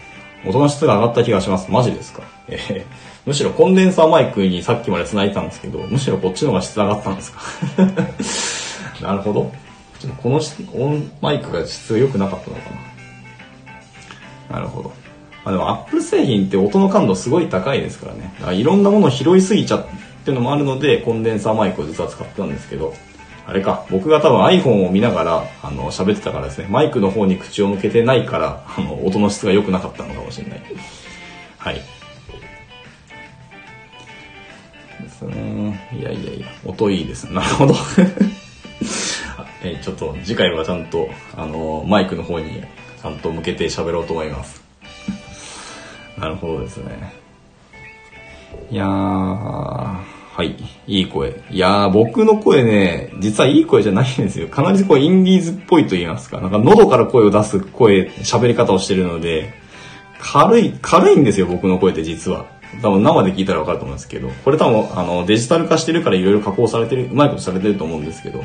音の質が上がった気がします。マジですか？えー、むしろコンデンサーマイクにさっきまで繋いでたんですけど、むしろこっちの方が質上がったんですか？(laughs) なるほど。このオンマイクが質が良くなかったのかな？なるほど。あでもアップル製品って音の感度すごい高いですからね。だからいろんなものを拾いすぎちゃっていうのもあるので、コンデンサーマイクを実は使ったんですけど、あれか、僕が多分 iPhone を見ながら、あの、喋ってたからですね、マイクの方に口を向けてないから、あの、音の質が良くなかったのかもしれない。はい。ですね。いやいやいや、音いいです。なるほど。(laughs) えちょっと次回はちゃんと、あの、マイクの方にちゃんと向けて喋ろうと思います。なるほどですね。いやー、はい。いい声。いやー、僕の声ね、実はいい声じゃないんですよ。かなりこう、インディーズっぽいと言いますか。なんか喉から声を出す声、喋り方をしてるので、軽い、軽いんですよ、僕の声って実は。多分生で聞いたらわかると思うんですけど、これ多分、あの、デジタル化してるからいろいろ加工されてる、うまいことされてると思うんですけど。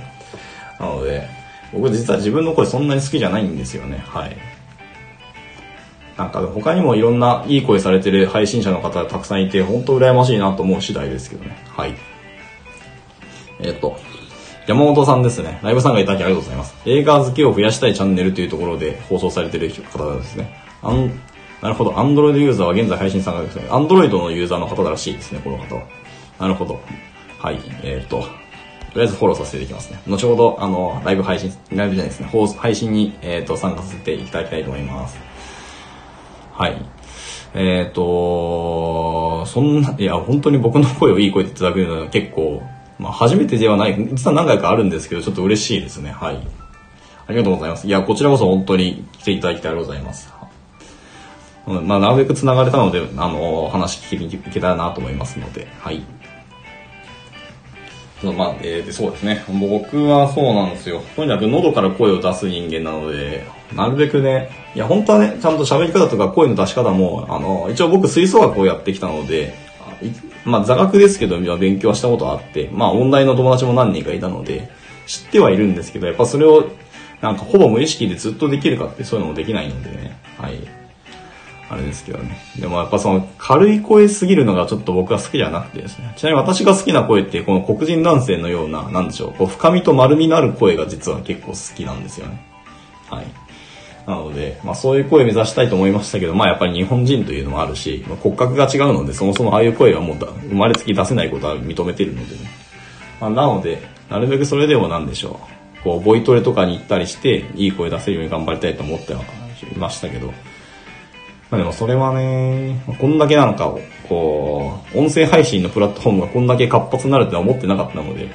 なので、僕実は自分の声そんなに好きじゃないんですよね。はい。なんか他にもいろんないい声されてる配信者の方がたくさんいて、本当羨ましいなと思う次第ですけどね。はい。えっ、と、山本さんですね。ライブ参加いただきありがとうございます。映画好きを増やしたいチャンネルというところで放送されてる方ですね。あんなるほど。アンドロイドユーザーは現在配信参加ですね。アンドロイドのユーザーの方らしいですね、この方は。なるほど。はい。えー、っと、とりあえずフォローさせていただきますね。後ほど、あの、ライブ配信、ライブじゃないですね、配信に、えー、と、参加させていただきたいと思います。はい。えっ、と、そんな、いや、本当に僕の声をいい声でいただくのは結構、まあ、初めてではない、実は何回かあるんですけど、ちょっと嬉しいですね。はい。ありがとうございます。いや、こちらこそ本当に来ていただきたいありがとうございます。まあ、なるべく繋がれたので、あの、話聞きに行けたらなと思いますので、はい。まあ、えー、そうですね。僕はそうなんですよ。とにかく喉から声を出す人間なので、なるべくね、いや、本当はね、ちゃんと喋り方とか声の出し方も、あの、一応僕吹奏楽をやってきたので、まあ、座学ですけど、勉強はしたことあって、まあ、音大の友達も何人かいたので、知ってはいるんですけど、やっぱそれを、なんかほぼ無意識でずっとできるかってそういうのもできないのでね、はい。あれですけどね。でもやっぱその軽い声すぎるのがちょっと僕は好きじゃなくてですね。ちなみに私が好きな声ってこの黒人男性のような、なんでしょう、こう深みと丸みのある声が実は結構好きなんですよね。はい。なので、まあそういう声目指したいと思いましたけど、まあやっぱり日本人というのもあるし、まあ、骨格が違うので、そもそもああいう声はもう生まれつき出せないことは認めてるのでね。まあなので、なるべくそれでもなんでしょう。こう、ボイトレとかに行ったりして、いい声出せるように頑張りたいと思ってはいましたけど、まあでもそれはね、こんだけなんか、こう、音声配信のプラットフォームがこんだけ活発になるって思ってなかったので、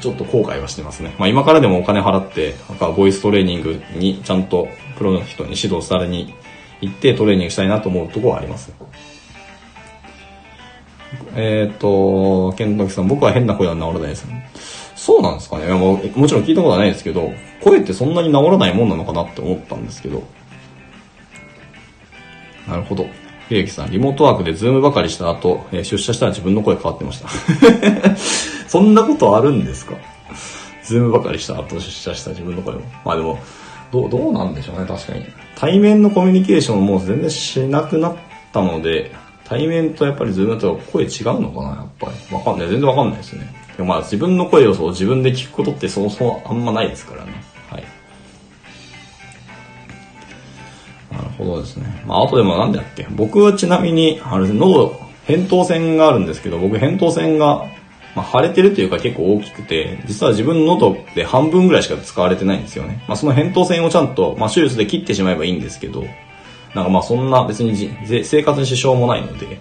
ちょっと後悔はしてますね。まあ今からでもお金払って、なんかボイストレーニングにちゃんとプロの人に指導されに行ってトレーニングしたいなと思うところはあります。えっ、ー、と、ケンタキさん、僕は変な声は治らないです。そうなんですかねももちろん聞いたことはないですけど、声ってそんなに治らないもんなのかなって思ったんですけど、なるほど。秀樹さん、リモートワークでズームばかりした後、えー、出社したら自分の声変わってました。(laughs) そんなことあるんですか？ズームばかりした後出社した自分の声も。まあでも、どう、どうなんでしょうね、確かに。対面のコミュニケーションも全然しなくなったので、対面とやっぱりズームだと声違うのかな、やっぱり。わかんない。全然わかんないですね。でもまあ自分の声をそう自分で聞くことってそもそもあんまないですからね。なるほどですね。まあ、あとでもなんだっけ？僕はちなみに、あれ、喉、扁桃腺があるんですけど、僕扁桃腺が、まあ、腫れてるというか結構大きくて、実は自分の喉で半分ぐらいしか使われてないんですよね。まあ、その扁桃腺をちゃんと、まあ、手術で切ってしまえばいいんですけど、なんかまあそんな別に生活に支障もないので、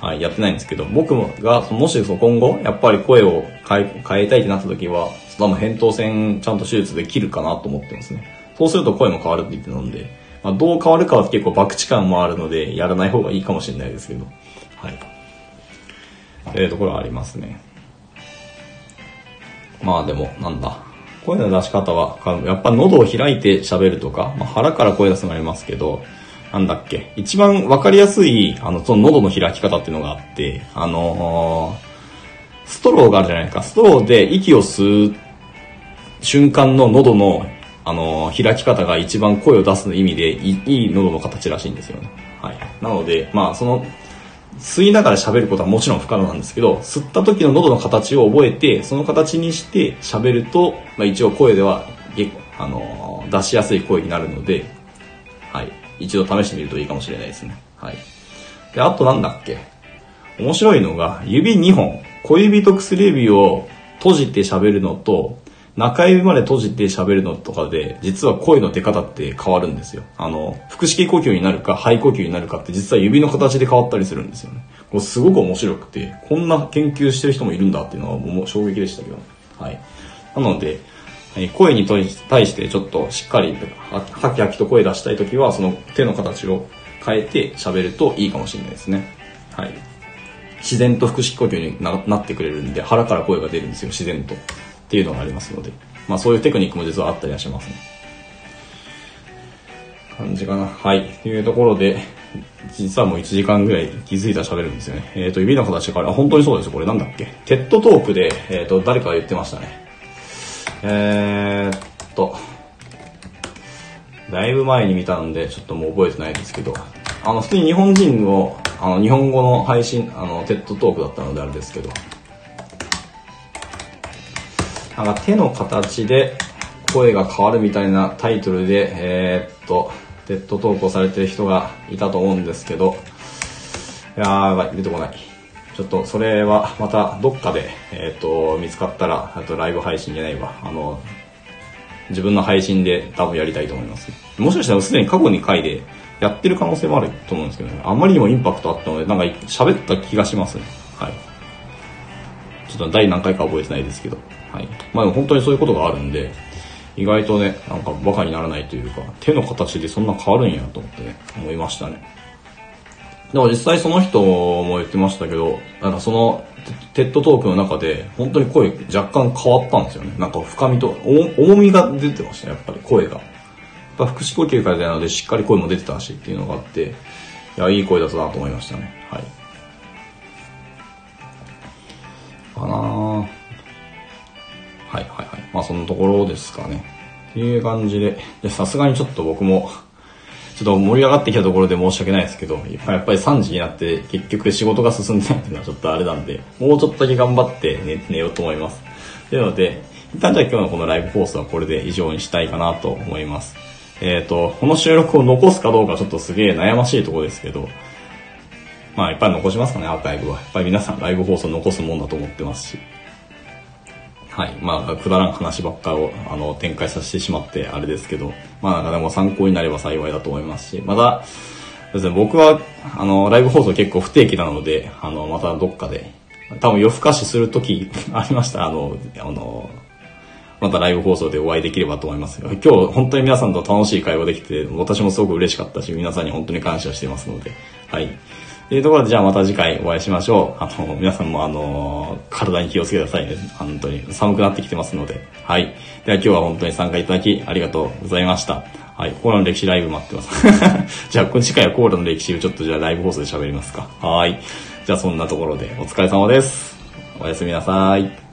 はい、やってないんですけど、僕が、もしそ今後、やっぱり声を変え変えたいってなった時は、その扁桃腺ちゃんと手術で切るかなと思ってますね。そうすると声も変わるって言ってたので、まあ、どう変わるかは結構博打感もあるので、やらない方がいいかもしれないですけど、はい。というところはありますね。まあでも、なんだ。声の出し方は、やっぱ喉を開いて喋るとか、まあ、腹から声出すのありますけど、なんだっけ、一番わかりやすい、あの、その喉の開き方っていうのがあって、あのー、ストローがあるじゃないですか。ストローで息を吸う瞬間の喉のあの、開き方が一番声を出すの意味でいい喉の形らしいんですよね。はい。なので、まあ、その、吸いながら喋ることはもちろん不可能なんですけど、吸った時の喉の形を覚えて、その形にして喋ると、まあ、一応声では、あの、出しやすい声になるので、はい。一度試してみるといいかもしれないですね。はい。で、あとなんだっけ？面白いのが、指2本、小指と薬指を閉じて喋るのと、中指まで閉じて喋るのとかで、実は声の出方って変わるんですよ。あの、腹式呼吸になるか肺呼吸になるかって実は指の形で変わったりするんですよね。これすごく面白くて、こんな研究してる人もいるんだっていうのはもう衝撃でしたけど。はい。なので、声に対してちょっとしっかり、はきはきと声出したいときは、その手の形を変えて喋るといいかもしれないですね。はい。自然と腹式呼吸になってくれるんで、腹から声が出るんですよ、自然と。っていうのがありますので、まあそういうテクニックも実はあったりはしますね。感じかな。はい。というところで、実はもう1時間ぐらい気づいたら喋るんですよね。えっ、ー、と、指の形から、本当にそうですよ。これなんだっけ？テッドトークで、えっ、ー、と、誰かが言ってましたね。えー、っと、だいぶ前に見たんで、ちょっともう覚えてないですけど、あの、普通に日本人の、あの、日本語の配信、あの、テッドトークだったのであれですけど、なんか手の形で声が変わるみたいなタイトルで、えー、っと、テッド投稿されてる人がいたと思うんですけど、いやー、やばい、出てこない。ちょっとそれはまたどっかで、えっ、と、見つかったら、あとライブ配信じゃないわ。あの、自分の配信で多分やりたいと思います。もしかしたらすでに過去に回でやってる可能性もあると思うんですけどね。あまりにもインパクトあったので、なんか喋った気がしますね。はい。ちょっと第何回か覚えてないですけど。はい。まあ本当にそういうことがあるんで、意外とね、なんかバカにならないというか、手の形でそんな変わるんやと思ってね、思いましたね。でも実際その人も言ってましたけど、なんかそのテッドトークの中で本当に声若干変わったんですよね。なんか深みと、重みが出てましたね、やっぱり声が。やっぱ腹式呼吸からなのでしっかり声も出てたしっていうのがあって、いや、いい声だったなと思いましたね。はい。かなはいはいはい。まあそのところですかね。っていう感じで、さすがにちょっと僕もちょっと盛り上がってきたところで申し訳ないですけど、やっぱり3時になって結局仕事が進んでないっていうのはちょっとあれなんで、もうちょっとだけ頑張って寝寝ようと思います。というので、一旦じゃあ今日のこのライブ放送はこれで以上にしたいかなと思います。えっ、ー、と、この収録を残すかどうかちょっとすげえ悩ましいとこですけど、まあやっぱり残しますかね、アーカイブは。やっぱり皆さんライブ放送残すもんだと思ってますし。はい。まあ、くだらん話ばっかを、あの、展開させてしまって、あれですけど、まあ、なんかでも参考になれば幸いだと思いますし、また、ですね、僕は、あの、ライブ放送結構不定期なので、あの、またどっかで、多分夜更かしするとき (laughs) ありました。あの、あの、またライブ放送でお会いできればと思います今日本当に皆さんと楽しい会話できて、私もすごく嬉しかったし、皆さんに本当に感謝してますので、はい。というところで、じゃあまた次回お会いしましょう。あの、皆さんもあの、体に気をつけてくださいね。本当に寒くなってきてますので。はい。では今日は本当に参加いただきありがとうございました。はい。コーラの歴史ライブ待ってます。(laughs) じゃあ、次回はコーラの歴史をちょっとじゃあライブ放送で喋りますか。はい。じゃあそんなところでお疲れ様です。おやすみなさい。